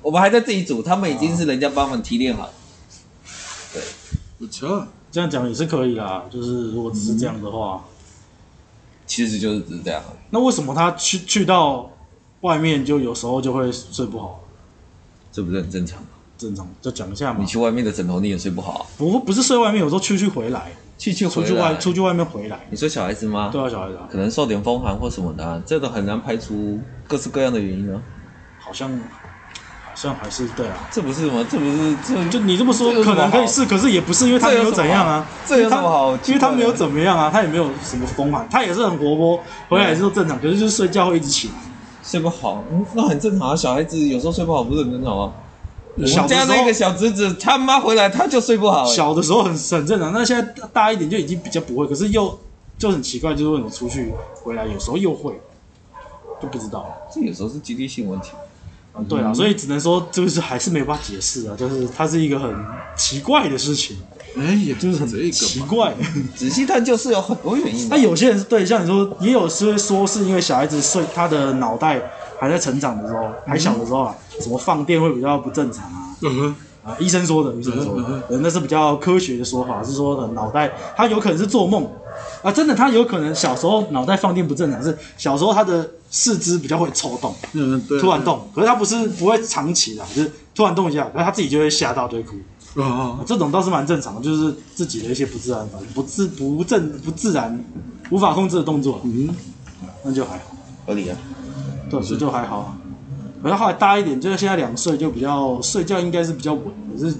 我们还在自己煮，他们已经是人家帮我们提炼好。对，不错。这样讲也是可以啦，就是如果只是这样的话，其实就是只是这样。那为什么他去去到外面就有时候就会睡不好？这不是很正常吗？正常，就讲一下嘛。你去外面的枕头你也睡不好？不，不是睡外面，有时候去去回来，去去出去外出去外面回来。你说小孩子吗？对啊，小孩子可能受点风寒或什么的，这都很难排除各式各样的原因啊。好像。好像还是对啊，这不是吗？这不是这就你这么说，可能可以是，可是也不是，因为他没有怎样啊。这有什么好？因为他没有怎么样啊，他也没有什么风寒，他也是很活泼，回来也是正常，可是就是睡觉会一直起来，睡不好，那很正常啊。小孩子有时候睡不好不是很正常吗？我家那个小侄子，他妈回来他就睡不好。小的时候很很正常，那现在大一点就已经比较不会，可是又就很奇怪，就是为什么出去回来有时候又会，就不知道。这有时候是机率性问题。嗯、对啊，所以只能说就是还是没有办法解释啊，就是它是一个很奇怪的事情，哎，也就是很奇怪。仔细看就是有很多原因。那有些人是对，像你说，也有是说是因为小孩子睡，他的脑袋还在成长的时候，还小的时候啊，什么放电会比较不正常啊。嗯哼。啊，医生说的，医生说的，嗯、那是比较科学的说法，是说的脑袋他有可能是做梦。啊，真的，他有可能小时候脑袋放电不正常，是小时候他的四肢比较会抽动，嗯，对，突然动，可是他不是不会长期的，就是突然动一下，然后他自己就会吓到，就会哭，啊、哦，这种倒是蛮正常的，就是自己的一些不自然反应，不自不正不自然无法控制的动作，嗯，那就还好，合理啊，对，所以就还好，然后后来大一点，就是现在两岁就比较睡觉应该是比较稳，可是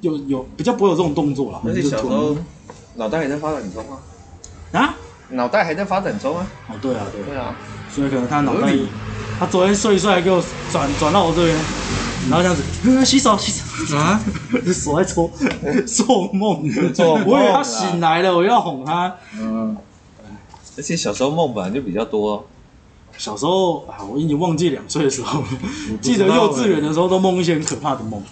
有有比较不会有这种动作了，而且小时候脑袋还在发展中啊。啊，脑袋还在发展中啊！哦，对啊，对，对啊，所以可能他脑袋，他昨天睡一睡还给我转转到我这边，然后这样子，嗯，洗手洗手啊，手在搓，做梦，做梦，我以为他醒来了，我要哄他。嗯，而且小时候梦本来就比较多，小时候啊，我已经忘记两岁的时候，记得幼稚园的时候都梦一些很可怕的梦。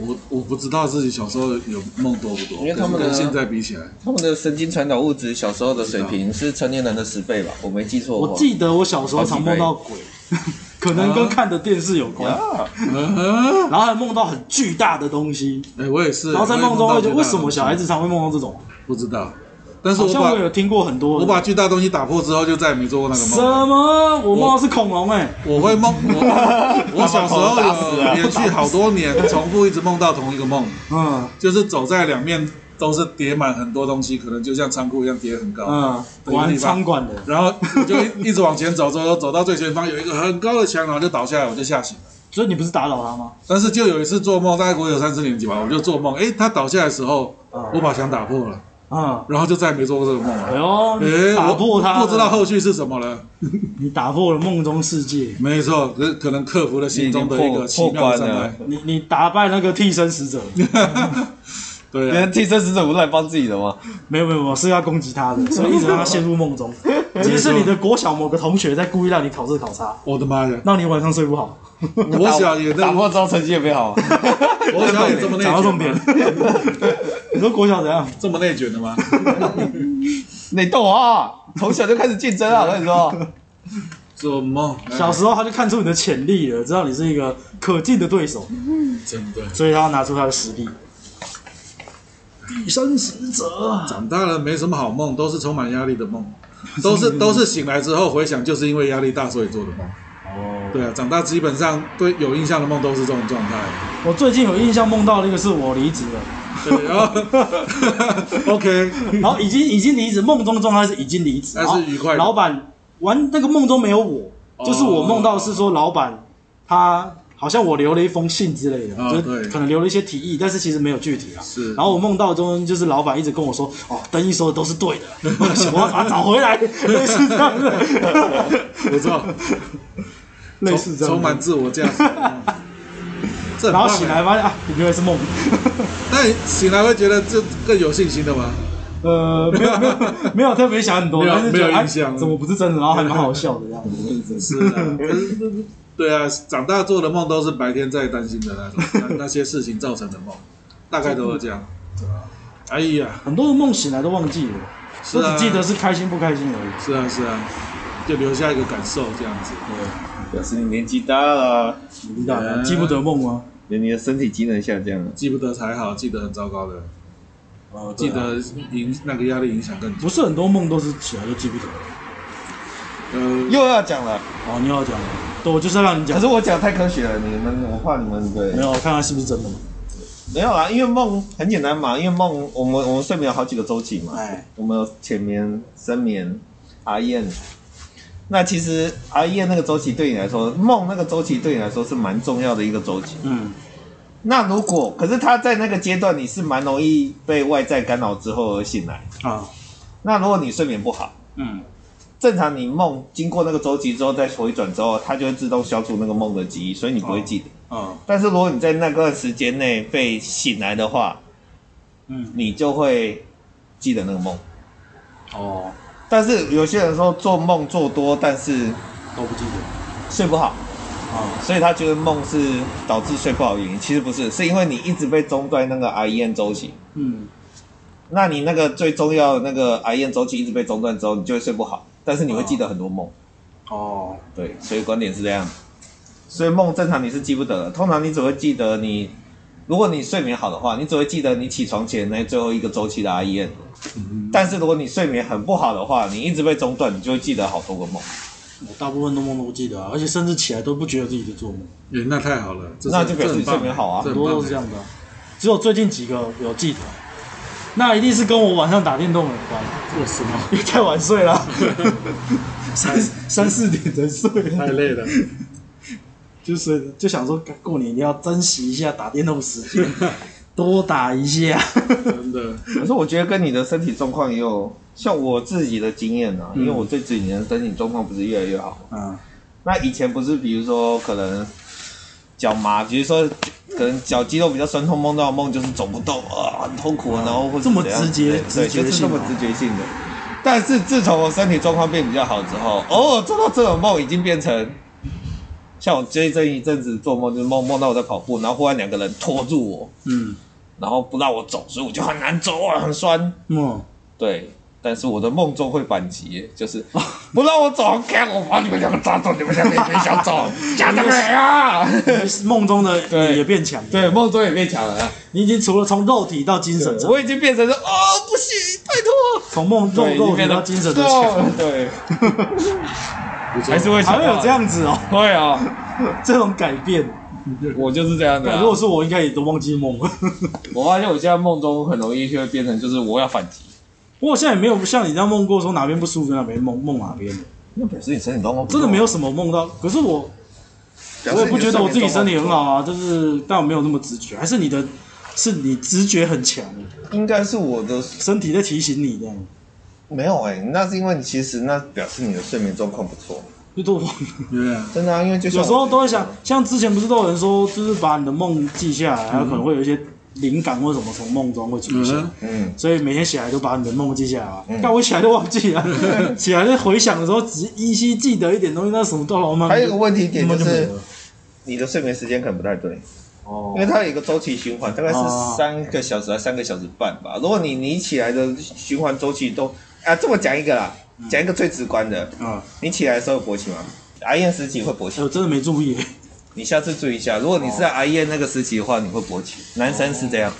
我我不知道自己小时候有梦多不多，因为他们的跟现在比起来，他们的神经传导物质小时候的水平是成年人的十倍吧？我没记错。我记得我小时候常梦到鬼，可能跟看的电视有关，然后还梦到很巨大的东西。哎，我也是。然后在梦中会觉得，为什么小孩子常会梦到这种？不知道。但是我好像我有听过很多，我把巨大东西打破之后，就再也没做过那个梦。什么？我梦到是恐龙哎！我会梦我，我小时候有 连续好多年重复一直梦到同一个梦。嗯，就是走在两面都是叠满很多东西，可能就像仓库一样叠很高。嗯，玩仓管的。然后我就一直往前走，走走走到最前方有一个很高的墙，然后就倒下来，我就吓醒了。所以你不是打扰他吗？但是就有一次做梦，大概我有三四年级吧，我就做梦，哎，他倒下来的时候，我把墙打破了。啊，然后就再也没做过这个梦了。哎呦，打破它，不知道后续是什么了。你打破了梦中世界。没错，可可能克服了心中的一个奇妙障碍。你你打败那个替身使者。对啊，替身使者不是来帮自己的吗？没有没有没有，是要攻击他的，所以一直让他陷入梦中。其实是你的国小某个同学在故意让你考这个考差。我的妈呀！让你晚上睡不好。国小也打破之后成绩也没好。国小也这么内卷？讲到重点。你说国小怎样？这么内卷的吗？内斗啊！从小就开始竞争啊！我跟你说。做梦。小时候他就看出你的潜力了，知道你是一个可敬的对手。真的。所以他要拿出他的实力。替身使者，长大了没什么好梦，都是充满压力的梦，都是 都是醒来之后回想，就是因为压力大所以做的梦。哦，对啊，长大基本上对有印象的梦都是这种状态。我最近有印象梦到的一个是我离职了，对，然后 OK，然后已经已经离职，梦中的状态是已经离职，但是愉快。老板玩那个梦中没有我，就是我梦到是说老板他。好像我留了一封信之类的，就可能留了一些提议，但是其实没有具体啊。是。然后我梦到中就是老板一直跟我说：“哦，登毅说的都是对的，我要把他找回来。”类似这样的。不错。类似这样。充满自我价值。然后醒来发现啊，原来是梦。那你醒来会觉得这更有信心的吗？呃，没有没有没有特别想很多，没有没有印象，怎么不是真的？然后还蛮好笑的这样子。是啊。对啊，长大做的梦都是白天在担心的那种，那些事情造成的梦，大概都是这样。对啊，哎呀，很多的梦醒来都忘记了，都只记得是开心不开心而已。是啊是啊，就留下一个感受这样子。对，表示你年纪大了，年纪大了，记不得梦吗？连你的身体机能下降了，记不得才好，记得很糟糕的。哦，记得影那个压力影响更。不是很多梦都是起来就记不得。呃，又要讲了，哦，你又要讲了，对，我就是要让你讲。可是我讲太科学了，你们，我怕你们对。没有，我看看是不是真的嘛。没有啊，因为梦很简单嘛，因为梦我们我们睡眠有好几个周期嘛，哎，我们有浅眠、深眠、REM。那其实 REM 那个周期对你来说，梦那个周期对你来说是蛮重要的一个周期。嗯。那如果可是他在那个阶段，你是蛮容易被外在干扰之后而醒来啊。那如果你睡眠不好，嗯。正常，你梦经过那个周期之后再回转之后，它就会自动消除那个梦的记忆，所以你不会记得。嗯。但是如果你在那段时间内被醒来的话，嗯，你就会记得那个梦。哦。但是有些人说做梦做多，但是都不记得，睡不好。啊。所以他觉得梦是导致睡不好的原因，其实不是，是因为你一直被中断那个 REM 周期。嗯。那你那个最重要的那个 REM 周期一直被中断之后，你就会睡不好。但是你会记得很多梦，哦，对，所以观点是这样，所以梦正常你是记不得的，通常你只会记得你，如果你睡眠好的话，你只会记得你起床前那最后一个周期的 REM，嗯，但是如果你睡眠很不好的话，你一直被中断，你就会记得好多个梦。我大部分的梦都不记得啊，而且甚至起来都不觉得自己在做梦。欸，那太好了，那就表示你睡眠好啊，很多都是这样的，只有最近几个有记得。那一定是跟我晚上打电动有关。为什么？因为太晚睡了，三三四点才睡，太累了。就是就想说，过年你要珍惜一下打电动时间，多打一下。真的。可是我觉得跟你的身体状况也有，像我自己的经验啊，因为我这几年身体状况不是越来越好。嗯。那以前不是，比如说可能脚麻，比如说。可能脚肌肉比较酸痛，梦到梦就是走不动啊，很痛苦，然后或者这么直接，对，就是这么直觉性的。但是自从我身体状况变比较好之后，偶尔做到这种梦已经变成，像我最近一阵子做梦就是梦梦到我在跑步，然后忽然两个人拖住我，嗯，然后不让我走，所以我就很难走啊，很酸，嗯，对。但是我的梦中会反击，就是不让我走，看我把你们两个抓走，你们两个也别想走，假的没啊！梦中的 也变强，对，梦中也变强了。你已经除了从肉体到精神，我已经变成说，哦，不行，拜托，从梦中肉体到精神的强，对，还是会还会有这样子哦，会啊，这种改变，我就是这样的、啊。如果是我，应该也都忘记梦了。我发现我现在梦中很容易就会变成，就是我要反击。不过现在也没有像你这样梦过，说哪边不舒服哪边梦梦哪边的。那表示你身体状况真的没有什么梦到。可是我，我也不觉得我自己身体很好啊，就是但我没有那么直觉，还是你的，是你直觉很强。应该是我的身体在提醒你这样。没有哎、欸，那是因为你其实那表示你的睡眠状况不错。就都忘了，真的啊，因为就有时候都会想，像之前不是都有人说，就是把你的梦记下来，还有可能会有一些灵感或什么从梦中会出现。嗯，所以每天起来都把你的梦记下来啊。但我起来都忘记了，起来在回想的时候只依稀记得一点东西，那什么都老忘。还有一个问题点就是，你的睡眠时间可能不太对。哦，因为它有一个周期循环，大概是三个小时还三个小时半吧。如果你你起来的循环周期都啊，这么讲一个啦。讲一个最直观的，嗯，你起来的时候勃起吗？阿燕时期会勃起，我真的没注意。你下次注意一下，如果你是在阿燕那个时期的话，你会勃起。男生是这样，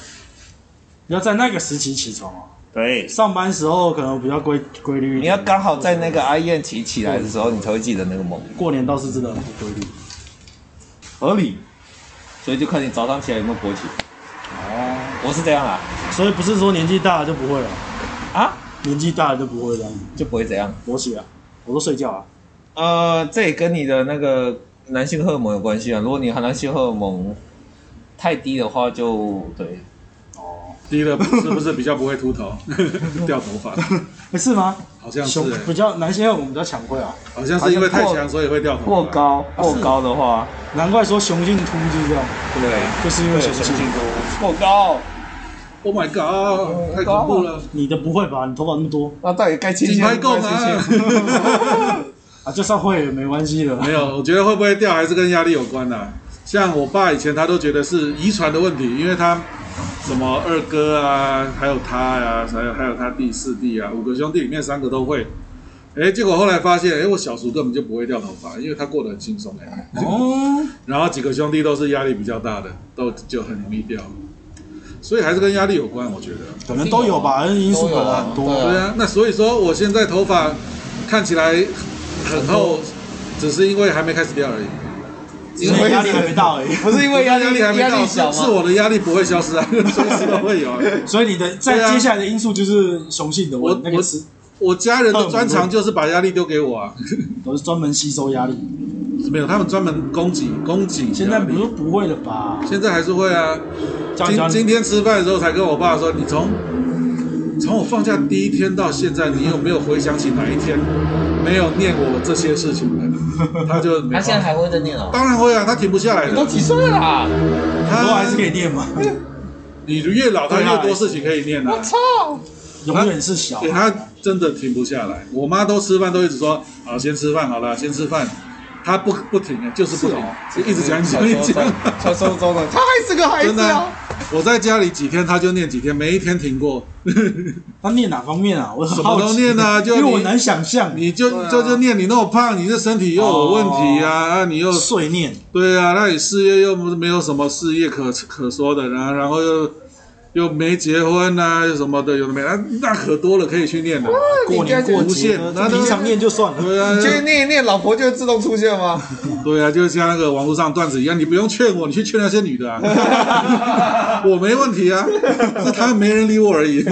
你要在那个时期起床哦。对，上班时候可能比较规规律。你要刚好在那个阿燕起起来的时候，你才会记得那个梦。过年倒是真的很不规律，合理。所以就看你早上起来有没有勃起。哦，我是这样啊，所以不是说年纪大了就不会了啊。年纪大了就不会这样，就不会怎样勃起啊？我都睡觉啊。呃，这也跟你的那个男性荷尔蒙有关系啊。如果你男性荷尔蒙太低的话就，就对。哦，低了是不是比较不会秃头、掉头发？是吗？好像是、欸。比较男性荷尔蒙比较强会啊。好像是因为太强所以会掉头发。过高过高的话，难怪说雄性秃就是这样。对，就是因为雄性秃过高。Oh my god！太恐怖了！你的不会吧？你头发那么多，那到底该切切？够吗？啊，就算会也没关系的。没有，我觉得会不会掉还是跟压力有关的。像我爸以前他都觉得是遗传的问题，因为他什么二哥啊，还有他呀，还有还有他弟四弟啊，五个兄弟里面三个都会。哎，结果后来发现，哎，我小叔根本就不会掉头发，因为他过得很轻松哎。哦。然后几个兄弟都是压力比较大的，都就很容易掉。所以还是跟压力有关，我觉得可能都有吧，因素可能很多。对啊，那所以说我现在头发看起来很厚，只是因为还没开始掉而已。因为压力还没到而已，不是因为压力还没到，是是我的压力不会消失啊，随时都会有。所以你的在接下来的因素就是雄性的，我那个我家人的专长就是把压力丢给我啊，都是专门吸收压力。没有，他们专门供给供给。现在不是不会了吧？现在还是会啊。今今天吃饭的时候才跟我爸说，你从从我放假第一天到现在，你有没有回想起哪一天没有念我这些事情呢？他就他现在还会在念哦。当然会啊，他停不下来的。都几岁了啦？他都还是可以念吗？你越老，他越多事情可以念啊。我操，永远是小。他真的停不下来。我妈都吃饭都一直说，好，先吃饭好了，先吃饭。他不不停啊，就是不停，就一直讲讲一讲。传说中的，他还是个孩子啊。我在家里几天，他就念几天，没一天停过。他念哪方面啊？我什么都念啊，就因为我难想象，你就就就念你那么胖，你这身体又有问题啊，啊，你又碎念。对啊，那你事业又没有什么事业可可说的，然后然后又。又没结婚呐、啊，什么的，有的没的，那可多了，可以去念的。过年过节，那平常念就算了。对啊，你去念一念，老婆就会自动出现吗？对啊，就像那个网络上段子一样，你不用劝我，你去劝那些女的啊。我没问题啊，是他们没人理我而已。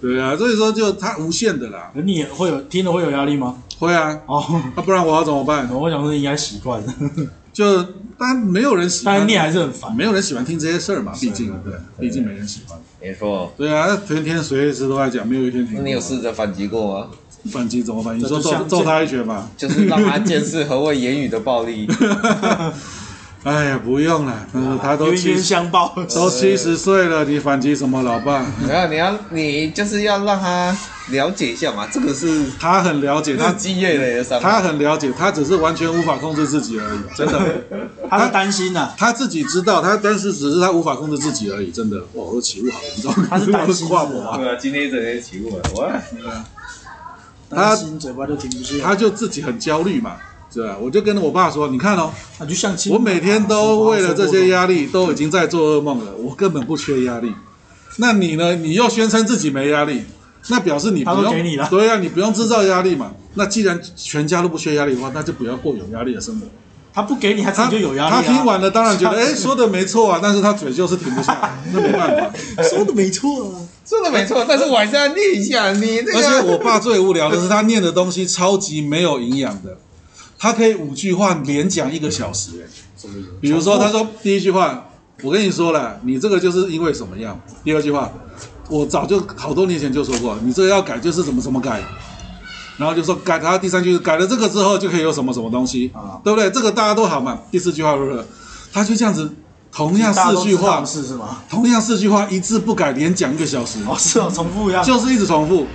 对啊，所以说就他无限的啦。你也会有听了会有压力吗？会啊。哦，那不然我要怎么办？我想说应该习惯了。就当然没有人喜欢，但念还是很烦。没有人喜欢听这些事儿嘛，毕竟对，毕竟没人喜欢。没错。对啊，天天随时都在讲，没有一天停。那你有试着反击过吗？反击怎么反击？你说揍揍他一拳吧？就是让他见识何谓言语的暴力。哎呀，不用了，他都冤冤相报，都七十岁了，你反击什么，老爸？没有，你要你就是要让他了解一下嘛，这个是他很了解，他基业的伤，他很了解，他只是完全无法控制自己而已，真的，他是担心呐，他自己知道，他但是只是他无法控制自己而已，真的，哇，我起雾好严重，他是担心我，对啊，今天一整天起雾了，我，担心嘴巴都停不下，他就自己很焦虑嘛。是啊，我就跟我爸说，你看哦，啊、就像我每天都为了这些压力，都已经在做噩梦了。我根本不缺压力，那你呢？你又宣称自己没压力，那表示你不用，给你了。对啊，你不用制造压力嘛。那既然全家都不缺压力的话，那就不要过有压力的生活。他不给你，他自己就有压力、啊他。他听完了，当然觉得，哎、欸，说的没错啊，但是他嘴就是停不下来，那没办法。说的没错啊，说的没错，但是我还是要念一下你这个。而且我爸最无聊的是，他念的东西超级没有营养的，他可以五句话连讲一个小时、欸，哎，比如说他说第一句话，我跟你说了，你这个就是因为什么样？第二句话，我早就好多年前就说过，你这个要改就是怎么怎么改。然后就说改他第三句改了这个之后就可以有什么什么东西啊，对不对？这个大家都好嘛。第四句话是不是？他就这样子，同样四句话是是吗？同样四句话一字不改，连讲一个小时。哦，是哦，重复一样，就是一直重复，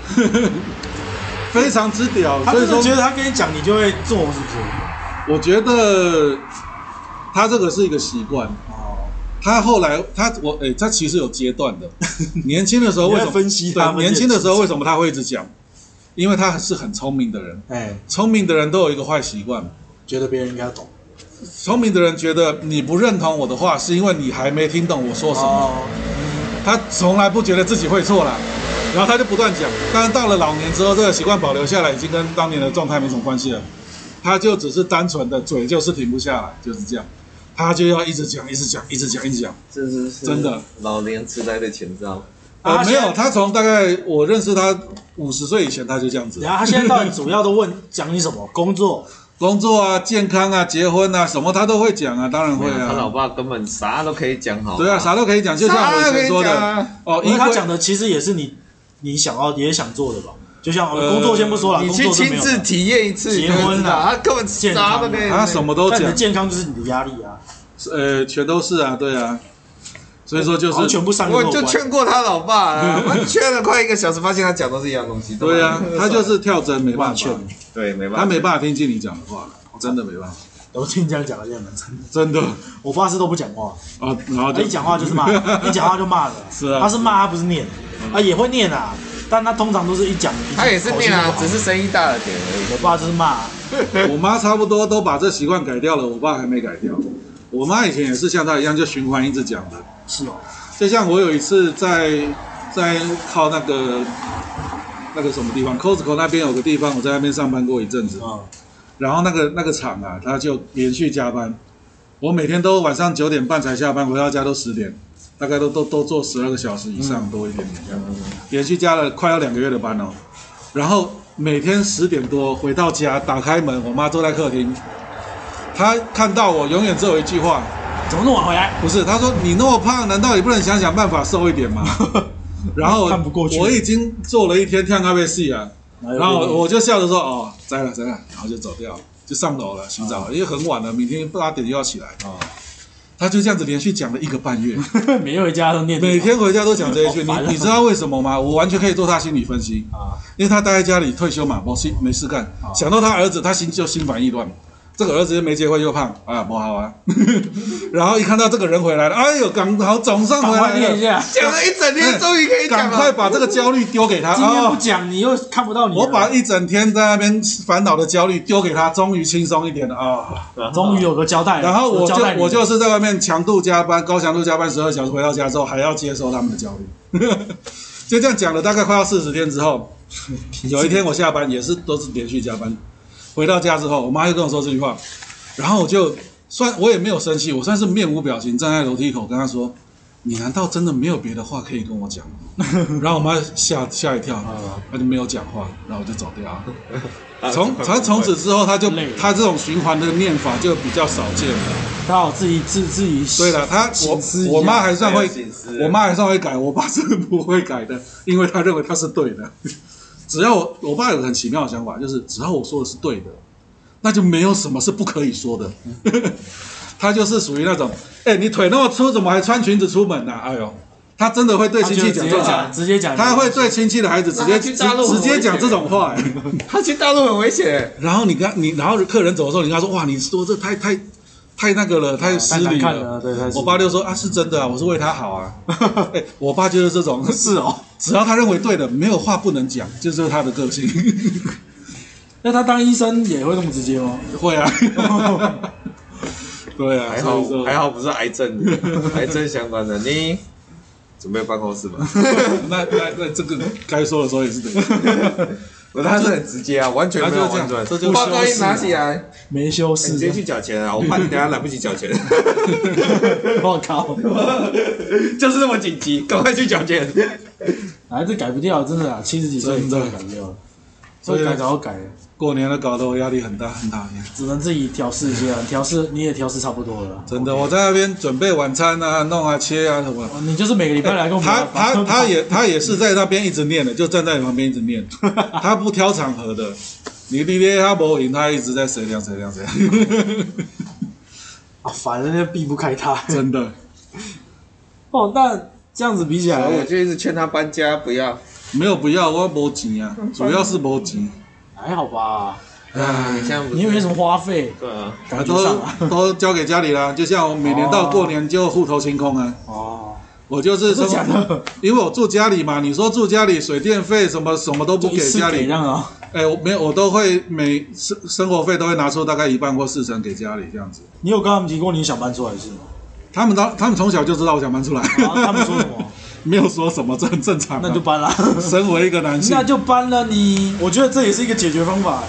非常之屌。所以说，觉得他跟你讲，你就会做，是不是？我觉得他这个是一个习惯哦。他后来他我哎，他其实有阶段的。年轻的时候为什么分析他？年轻的时候为什么他会一直讲？因为他是很聪明的人，哎，聪明的人都有一个坏习惯，觉得别人应该懂。聪明的人觉得你不认同我的话，是因为你还没听懂我说什么。哦、他从来不觉得自己会错了，然后他就不断讲。但是到了老年之后，这个习惯保留下来，已经跟当年的状态没什么关系了。他就只是单纯的嘴就是停不下来，就是这样，他就要一直讲，一直讲，一直讲，一直讲。这是真的老年痴呆的前兆。啊，没有，他从大概我认识他五十岁以前，他就这样子。然后他现在到底主要都问讲你什么？工作、工作啊，健康啊，结婚啊，什么他都会讲啊，当然会啊。他老爸根本啥都可以讲好。对啊，啥都可以讲，就像我以前说的。哦，因为他讲的其实也是你你想要也想做的吧？就像工作先不说了，你去亲自体验一次结婚啊，他根本啥都可以。他什么都讲。你的健康就是你的压力啊。呃，全都是啊，对啊。所以说就是全部上，我就劝过他老爸，我劝了快一个小时，发现他讲都是一样东西。对啊，他就是跳针，没办法劝。对，没办法，他没办法听进你讲的话，真的没办法。我听你这样讲的，真的蛮真的。真的，我爸是都不讲话啊，然后一讲话就是骂，一讲话就骂了。是啊，他是骂，他不是念啊，也会念啊，但他通常都是一讲，他也是念啊，只是声音大了点而已。我爸就是骂，我妈差不多都把这习惯改掉了，我爸还没改掉。我妈以前也是像她一样，就循环一直讲的。是哦。就像我有一次在在靠那个那个什么地方，Costco 那边有个地方，我在那边上班过一阵子。啊，然后那个那个厂啊，他就连续加班，我每天都晚上九点半才下班，回到家都十点，大概都都都做十二个小时以上多一点点这样，连续加了快要两个月的班哦。然后每天十点多回到家，打开门，我妈坐在客厅，她看到我，永远只有一句话。怎么那么晚回来？不是，他说你那么胖，难道你不能想想办法瘦一点吗？然后看不过去，我已经做了一天跳咖啡戏啊，然后我就笑着说哦，摘了摘了，然后就走掉，就上楼了洗澡了，因为很晚了，明天八点就要起来啊。他就这样子连续讲了一个半月，每天回家都念，每天回家都讲这一句。你你知道为什么吗？我完全可以做他心理分析啊，因为他待在家里退休嘛，没事没事干，想到他儿子，他心就心烦意乱。这个儿子又没结婚又胖啊，不好啊！然后一看到这个人回来了，哎呦，刚好总算回来了，讲了一整天，终于可以讲了。赶快把这个焦虑丢给他。今天不讲，你又看不到你。我把一整天在那边烦恼的焦虑丢给他，终于轻松一点了啊！终于有个交代。然后我就我就是在外面强度加班，高强度加班十二小时，回到家之后还要接受他们的焦虑。就这样讲了大概快要四十天之后，有一天我下班也是都是连续加班。回到家之后，我妈又跟我说这句话，然后我就算我也没有生气，我算是面无表情站在楼梯口跟她说：“你难道真的没有别的话可以跟我讲吗？” 然后我妈吓吓一跳，她就没有讲话，然后我就走掉。从从从此之后，她就她这种循环的念法就比较少见了。她好自己自自己对了，她我我妈还算会，我妈还算会改，我爸是不会改的，因为他认为他是对的。只要我我爸有个很奇妙的想法，就是只要我说的是对的，那就没有什么是不可以说的。他就是属于那种，哎、欸，你腿那么粗，怎么还穿裙子出门呢、啊？哎呦，他真的会对亲戚讲这种话，直接讲，他会对亲戚的孩子直接直接讲这种话、欸。他去大陆很危险。然后你跟你，然后客人走的时候，你跟他说，哇，你说这太太太那个了，太失礼了。我爸就说啊，是真的啊，我是为他好啊。欸、我爸就是这种，是哦。只要他认为对的，没有话不能讲，就是他的个性。那他当医生也会那么直接吗？会啊。对啊，还好还好不是癌症，癌症相关的。你准备办公室吧。那那那这个该说的时候也是对的。他是很直接啊，完全没有这样，这就报告一拿起来，没修饰，直接去缴钱啊！我怕你等下来不及缴钱。我靠，就是这么紧急，赶快去缴钱。还是改不掉，真的啊，七十几岁真的改不掉了，所以改早改。过年了，搞得我压力很大，很讨厌。只能自己调试一下，调试你也调试差不多了。真的，okay. 我在那边准备晚餐啊，弄啊，切啊什么。你就是每个礼拜来跟我们。他他他也他也是在那边一直念的，就站在你旁边一直念。他不挑场合的，你你爹他不赢，他一直在谁亮谁亮谁亮。啊，反正就避不开他。真的。哦，那这样子比起来，我就一直劝他搬家，不要。没有不要，我没钱啊，主要是没钱。还好吧，啊，你像你又没什么花费，对啊，都 都交给家里了，就像我每年到过年就户头清空啊。哦，我就是说，因为我住家里嘛，你说住家里水电费什么什么都不给家里，哎，我没有，我都会每生生活费都会拿出大概一半或四成给家里这样子。你有跟他们提过你想搬出来是吗？他们当他们从小就知道我想搬出来，他们说什么？没有说什么，这很正常。那就搬了。身为一个男性，那就搬了你。我觉得这也是一个解决方法，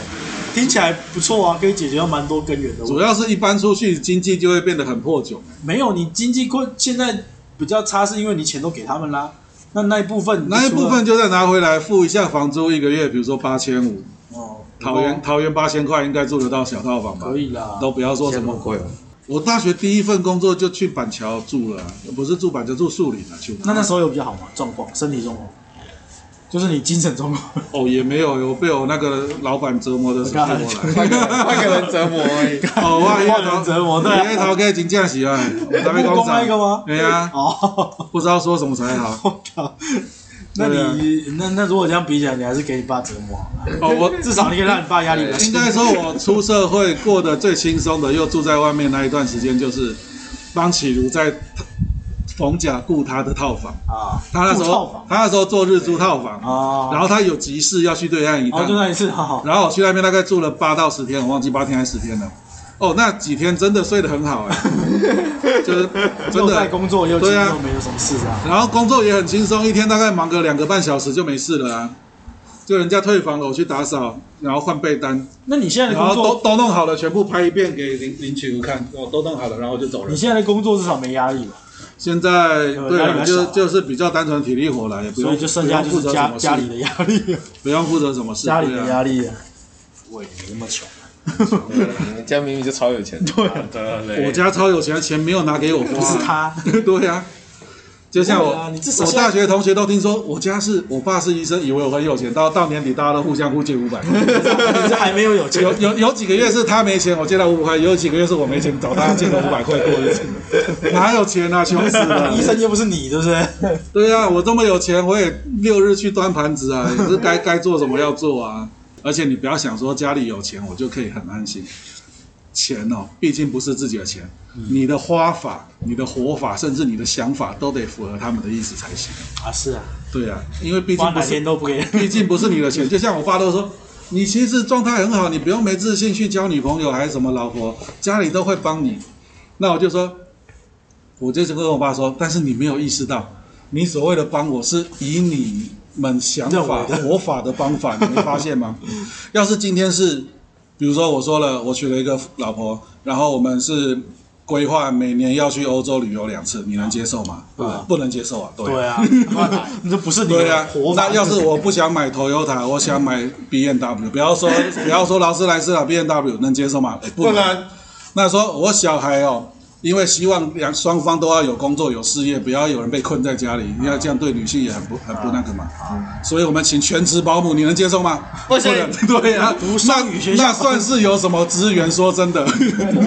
听起来不错啊，可以解决到蛮多根源的。主要是一搬出去，经济就会变得很破旧。没有，你经济困，现在比较差，是因为你钱都给他们啦。那那一部分，那一部分就再拿回来付一下房租，一个月，比如说八千五。哦。桃园桃园八千块应该住得到小套房吧？可以啦。都不要说什么贵。我大学第一份工作就去板桥住了，不是住板桥住树林了，去。那那时候有比较好吗？状况，身体状况，就是你精神状况。哦，也没有，有被我那个老板折磨的时候来，换个换个人折磨而已。哦，换个 人折磨，对。你头可以真正是啊，咱们 公那个吗？对啊。哦。不知道说什么才好。那你那那如果这样比起来，你还是给你爸折磨哦。我 至少你可以让你爸压力比较。应该说，我出社会过得最轻松的，又住在外面那一段时间，就是帮启如在逢甲雇他的套房啊。他那时候他那时候做日租套房啊，然后他有急事要去对岸一趟，就那一次，好好。然后我去那边大概住了八到十天，我忘记八天还是十天了。哦，那几天真的睡得很好哎，就是 真的在工作又对啊，没有什么事啊。然后工作也很轻松，一天大概忙个两个半小时就没事了啊。就人家退房了，我去打扫，然后换被单。那你现在的工作都都弄好了，全部拍一遍给林林启如看，哦，都弄好了，然后就走了。你现在的工作至少没压力吧？现在对啊，就就是比较单纯体力活了，也不用就剩下就是家家里的压力，不用负责什么事，家里的压力。我也没那么穷。你家明明就超有钱，对，我家超有钱，钱没有拿给我，不是他，对呀，就像我，我大学同学都听说我家是我爸是医生，以为我很有钱，到到年底大家都互相互借五百，你这还没有有钱，有有有几个月是他没钱，我借他五百块，有几个月是我没钱找他借了五百块过日子，哪有钱啊，穷死了，医生又不是你，对不对？对呀，我这么有钱，我也六日去端盘子啊，也是该该做什么要做啊。而且你不要想说家里有钱，我就可以很安心。钱哦，毕竟不是自己的钱，嗯、你的花法、你的活法，甚至你的想法，都得符合他们的意思才行啊！是啊，对啊，因为毕竟不是，都不给，毕竟不是你的钱。就像我爸都说，你其实状态很好，你不用没自信去交女朋友还是什么老婆，家里都会帮你。那我就说，我就是跟我爸说，但是你没有意识到，你所谓的帮我是以你。们想法活法的方法，你没发现吗？要是今天是，比如说我说了，我娶了一个老婆，然后我们是规划每年要去欧洲旅游两次，你能接受吗？不，不能接受啊！对啊，这 不是你的活法。那要是我不想买 Toyota，我想买 BMW，不要说不要说劳斯莱斯了，BMW 能接受吗？不能。那说我小孩哦。因为希望两双方都要有工作有事业，不要有人被困在家里，因为这样对女性也很不很不那个嘛。所以我们请全职保姆，你能接受吗？不行。对啊，那那算是有什么资源？说真的，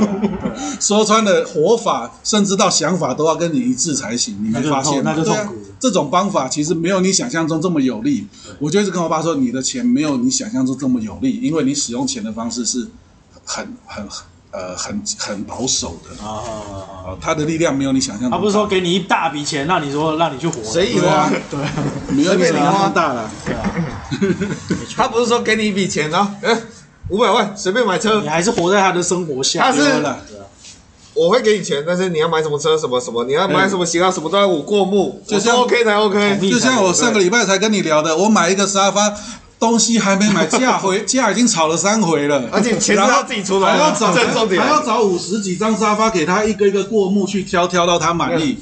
说穿了活法，甚至到想法都要跟你一致才行。你没发现吗？对啊，这种方法其实没有你想象中这么有利。我就一直跟我爸说，你的钱没有你想象中这么有利，因为你使用钱的方式是很很很。呃，很很保守的啊，啊，他的力量没有你想象。他不是说给你一大笔钱，让你说让你去活？谁有啊？对，没有你想象大了。对啊，他不是说给你一笔钱啊，哎，五百万随便买车，你还是活在他的生活下。他是，我会给你钱，但是你要买什么车，什么什么，你要买什么型号，什么都要我过目，就是 OK 才 OK。就像我上个礼拜才跟你聊的，我买一个沙发。东西还没买，价回 价已经炒了三回了，而且钱是他自己出的，还要找还要找五十几张沙发给他一个一个过目去挑，挑到他满意。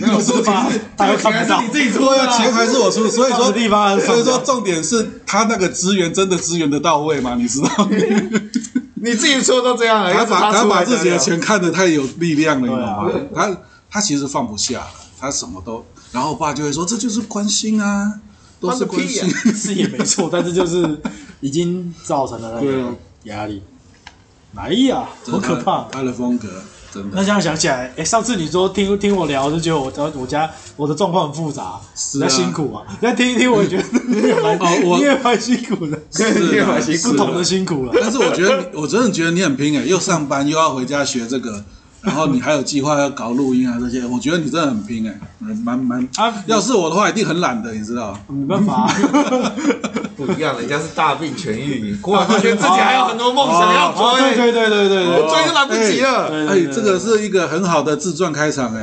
没有事吧？还看不到，你自己出啊，钱还是我出。所以说地方，所以说重点是他那个资源真的资源的到位吗？你知道？你自己说都这样了，他把他把自己的钱看得太有力量了，你知道吗？他他其实放不下，他什么都，然后我爸就会说这就是关心啊。都是关系，是也 没错，但是就是已经造成了那个压力。哎呀，好可怕！他的风格真的。那这样想起来，哎，上次你说听听我聊，就觉得我我家我的状况很复杂，比较辛苦啊。再听一听，我也觉得你也蛮辛苦的，你也蛮辛苦，不同的辛苦了。但是我觉得，我真的觉得你很拼哎，又上班又要回家学这个。然后你还有计划要搞录音啊这些，我觉得你真的很拼哎，蛮蛮啊！要是我的话，一定很懒的，你知道？没办法，不一样，人家是大病痊愈，你过完发现自己还有很多梦想要追，对对对对对，追都来不及了。哎，这个是一个很好的自传开场哎。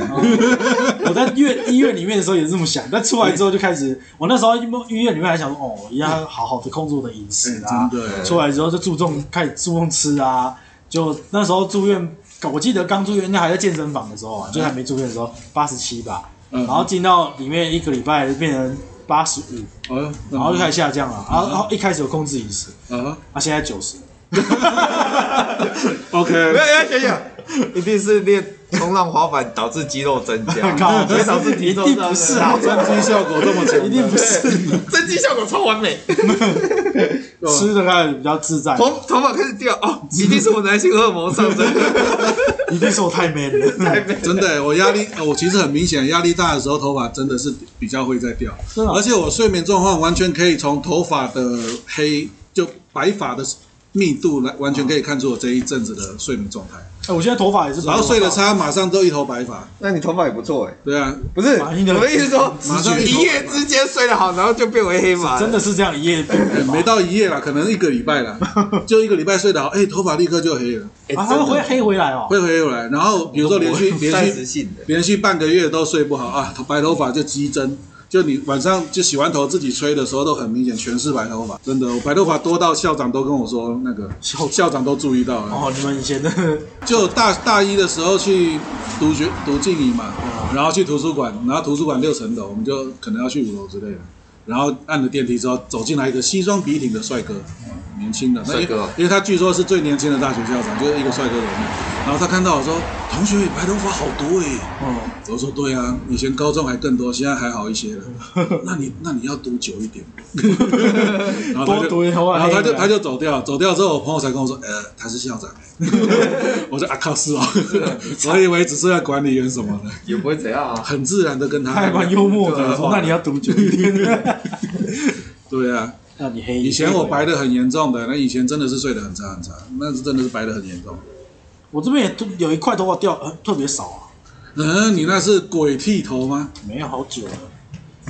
我在医院医院里面的时候也是这么想，但出来之后就开始，我那时候医医院里面还想说，哦，一定要好好的控制我的饮食啊。真的。出来之后就注重开始注重吃啊，就那时候住院。我记得刚住院，那还在健身房的时候啊，就还没住院的时候，八十七吧，然后进到里面一个礼拜就变成八十五，然后就开始下降了，然后然后一开始有控制饮食，啊，现在九十，OK，没有要想想，一定是练。冲浪滑板导致肌肉增加，所以导致体重不是啊，增肌效果这么强，一定不是，增肌效果超完美，吃的开始比较自在，头头发开始掉哦，一定是我男性荷尔蒙上升，一定是我太 man 了，太 man，真的，我压力，我其实很明显，压力大的时候头发真的是比较会在掉，而且我睡眠状况完全可以从头发的黑就白发的。密度来完全可以看出我这一阵子的睡眠状态。哎，我现在头发也是，然后睡得差，马上都一头白发。那你头发也不错哎。对啊，不是，我的意思说，马上一夜之间睡得好，然后就变为黑发。真的是这样一夜变？没到一夜啦，可能一个礼拜啦，就一个礼拜睡得好，哎，头发立刻就黑了。啊，它会黑回来哦？会黑回来。然后比如说连续连续连续半个月都睡不好啊，白头发就激增。就你晚上就洗完头自己吹的时候都很明显，全是白头发，真的，我白头发多到校长都跟我说，那个校校长都注意到了。哦，你们以前的。就大大一的时候去读学读静怡嘛，然后去图书馆，然后图书馆六层楼，我们就可能要去五楼之类的，然后按了电梯之后走进来一个西装笔挺的帅哥，年轻的帅哥，因为他据说是最年轻的大学校长，就是一个帅哥的。然后他看到我说：“同学，白头发好多哎。”哦，我说：“对啊，以前高中还更多，现在还好一些了。那你那你要读久一点。然后他就然后他就他就走掉，走掉之后，我朋友才跟我说：“呃，他是校长。”我说：“啊靠，是哦。”我以为只是要管理员什么的，也不会怎样啊，很自然的跟他。还蛮幽默的。那你要读久一点。对啊，那你黑。以前我白的很严重的，那以前真的是睡得很差很差，那是真的是白的很严重。我这边也有一块头发掉，呃，特别少啊。嗯，你那是鬼剃头吗？没有，好久了。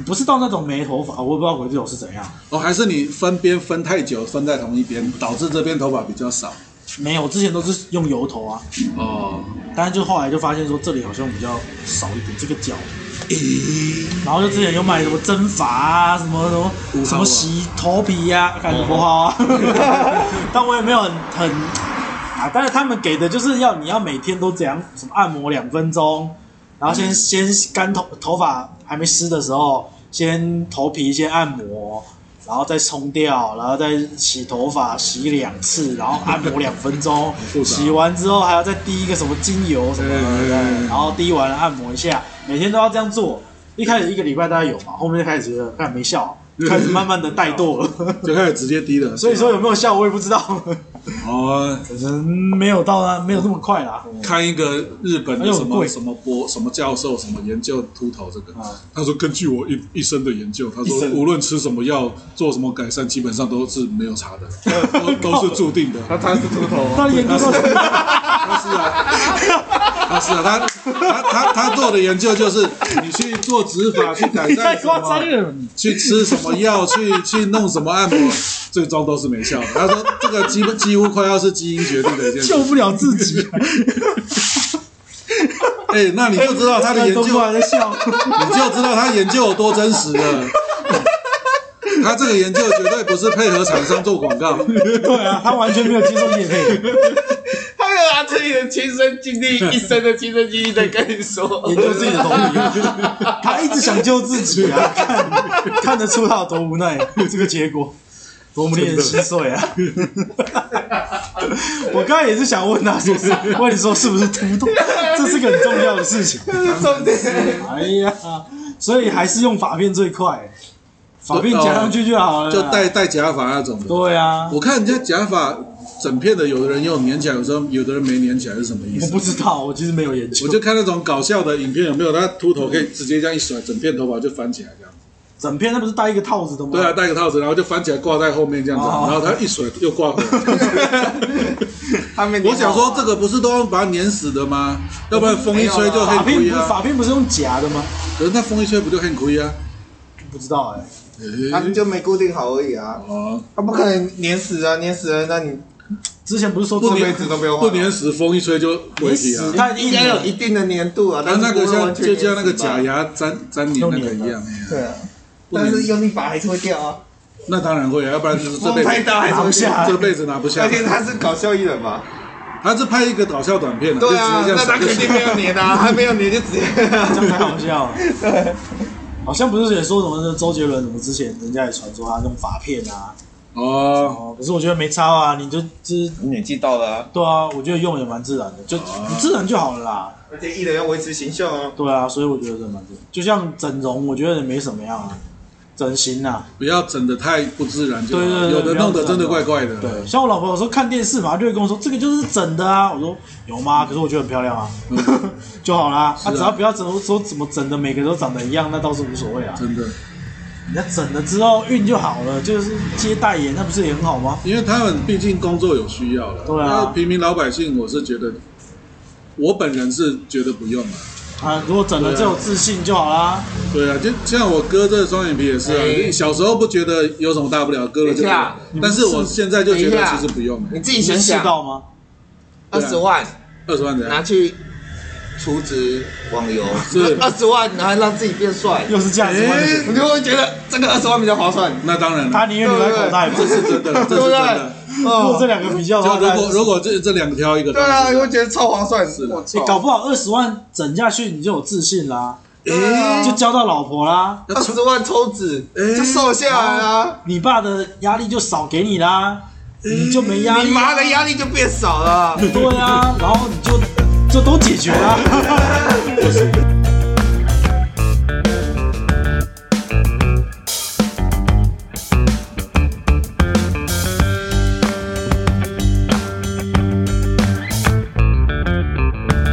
不是到那种没头发，我也不知道鬼剃头是怎样。哦，还是你分边分太久，分在同一边，导致这边头发比较少。没有，之前都是用油头啊。哦。但是就后来就发现说这里好像比较少一点，这个角。咦。然后就之前有买什么针法啊，什么什么什么洗头皮呀，感觉不好啊。但我也没有很很。啊！但是他们给的就是要你要每天都这样，什么按摩两分钟，然后先先干头头发还没湿的时候，先头皮先按摩，然后再冲掉，然后再洗头发洗两次，然后按摩两分钟，洗完之后还要再滴一个什么精油什么的，然后滴完了按摩一下，每天都要这样做。一开始一个礼拜大概有嘛，后面就开始觉得看没效。开始慢慢的怠惰了，就开始直接低了。所以说有没有效我也不知道。哦，可能没有到啊，没有那么快啦。看一个日本的什么什么博什么教授什么研究秃头这个，他说根据我一一生的研究，他说无论吃什么药做什么改善，基本上都是没有差的，都都是注定的。他他是秃头，他研究是他是啊。他是啊，他他他他做的研究就是，你去做植发去改 善什么，去吃什么药，去 去弄什么按摩，最终都是没效的。他说这个几乎几乎快要是基因决定的一件事，救不了自己。哎、欸，那你就知道他的研究，你就知道他研究有多真实了。他这个研究绝对不是配合厂商做广告。对啊，他完全没有接受业配。自己的亲身经历，一生的亲身经历在跟你说，研究自己的东西。他一直想救自己啊，看 看得出他有多无奈，这个结果。多么令人心碎啊！我刚才也是想问他，说是问你说是不是秃头？这是个很重要的事情。重点。哎呀，所以还是用法片最快，法片夹上去就好了。就戴戴假发那种的。对啊，我看人家假发整片的，有的人用粘起来，有时候有的人没粘起来，是什么意思？我不知道，我其实没有研究。我就看那种搞笑的影片，有没有他秃头可以直接这样一甩，整片头发就翻起来这样。整片那不是戴一个套子的吗？对啊，戴个套子，然后就翻起来挂在后面这样子，然后他一甩又挂回来。我想说，这个不是都要把它粘死的吗？要不然风一吹就很亏啊。法片不是发片不是用夹的吗？可是那风一吹不就很亏啊？不知道哎，他们就没固定好而已啊。哦，他不可能粘死啊，粘死了那你之前不是说这辈子都没有不粘死，风一吹就毁体啊？它应该有一定的粘度啊。但那个像就像那个假牙粘粘黏那个一样。对啊。但是用力拔还是会掉啊，那当然会啊，要不然就是这辈子拿不下，这辈子拿不下。而且他是搞笑艺人嘛，他是拍一个搞笑短片的，对啊，那他肯定没有粘啊，他没有粘就直接这样才好 笑。对，好像不是也说什么周杰伦什么之前人家也传说他用发片啊，哦，可是我觉得没差啊，你就就是年纪到了，对啊，我觉得用也蛮自然的，就自然就好了啦。而且艺人要维持形象啊，对啊，所以我觉得这蛮自然，就像整容，我觉得也没什么样啊。整形啊，不要整的太不自然，就有的弄得真的怪怪的。对，像我老婆有时候看电视嘛，就会跟我说这个就是整的啊。我说有吗？可是我觉得很漂亮啊，就好啦。她只要不要整说怎么整的，每个都长得一样，那倒是无所谓啊。真的，你要整了之后运就好了，就是接代言，那不是也很好吗？因为他们毕竟工作有需要了。对啊，平民老百姓，我是觉得，我本人是觉得不用了。啊，如果整了就有自信就好啦。对啊，就像我割这个双眼皮也是啊，小时候不觉得有什么大不了，割了就。但是我现在就觉得其实不用。你自己想想。到吗？二十万，二十万拿去储值网游，是。二十万，然后让自己变帅，又是价值观，你就会觉得这个二十万比较划算。那当然，他宁愿留在口袋，这是真的，这是真的。如果这两个比较的话，如果如果这这两个挑一个，对啊，你会觉得超划算。是的，你搞不好二十万整下去，你就有自信啦，就交到老婆啦。二十万抽脂，就瘦下来啦。你爸的压力就少给你啦，你就没压力。你妈的压力就变少了。对啊，然后你就就都解决了。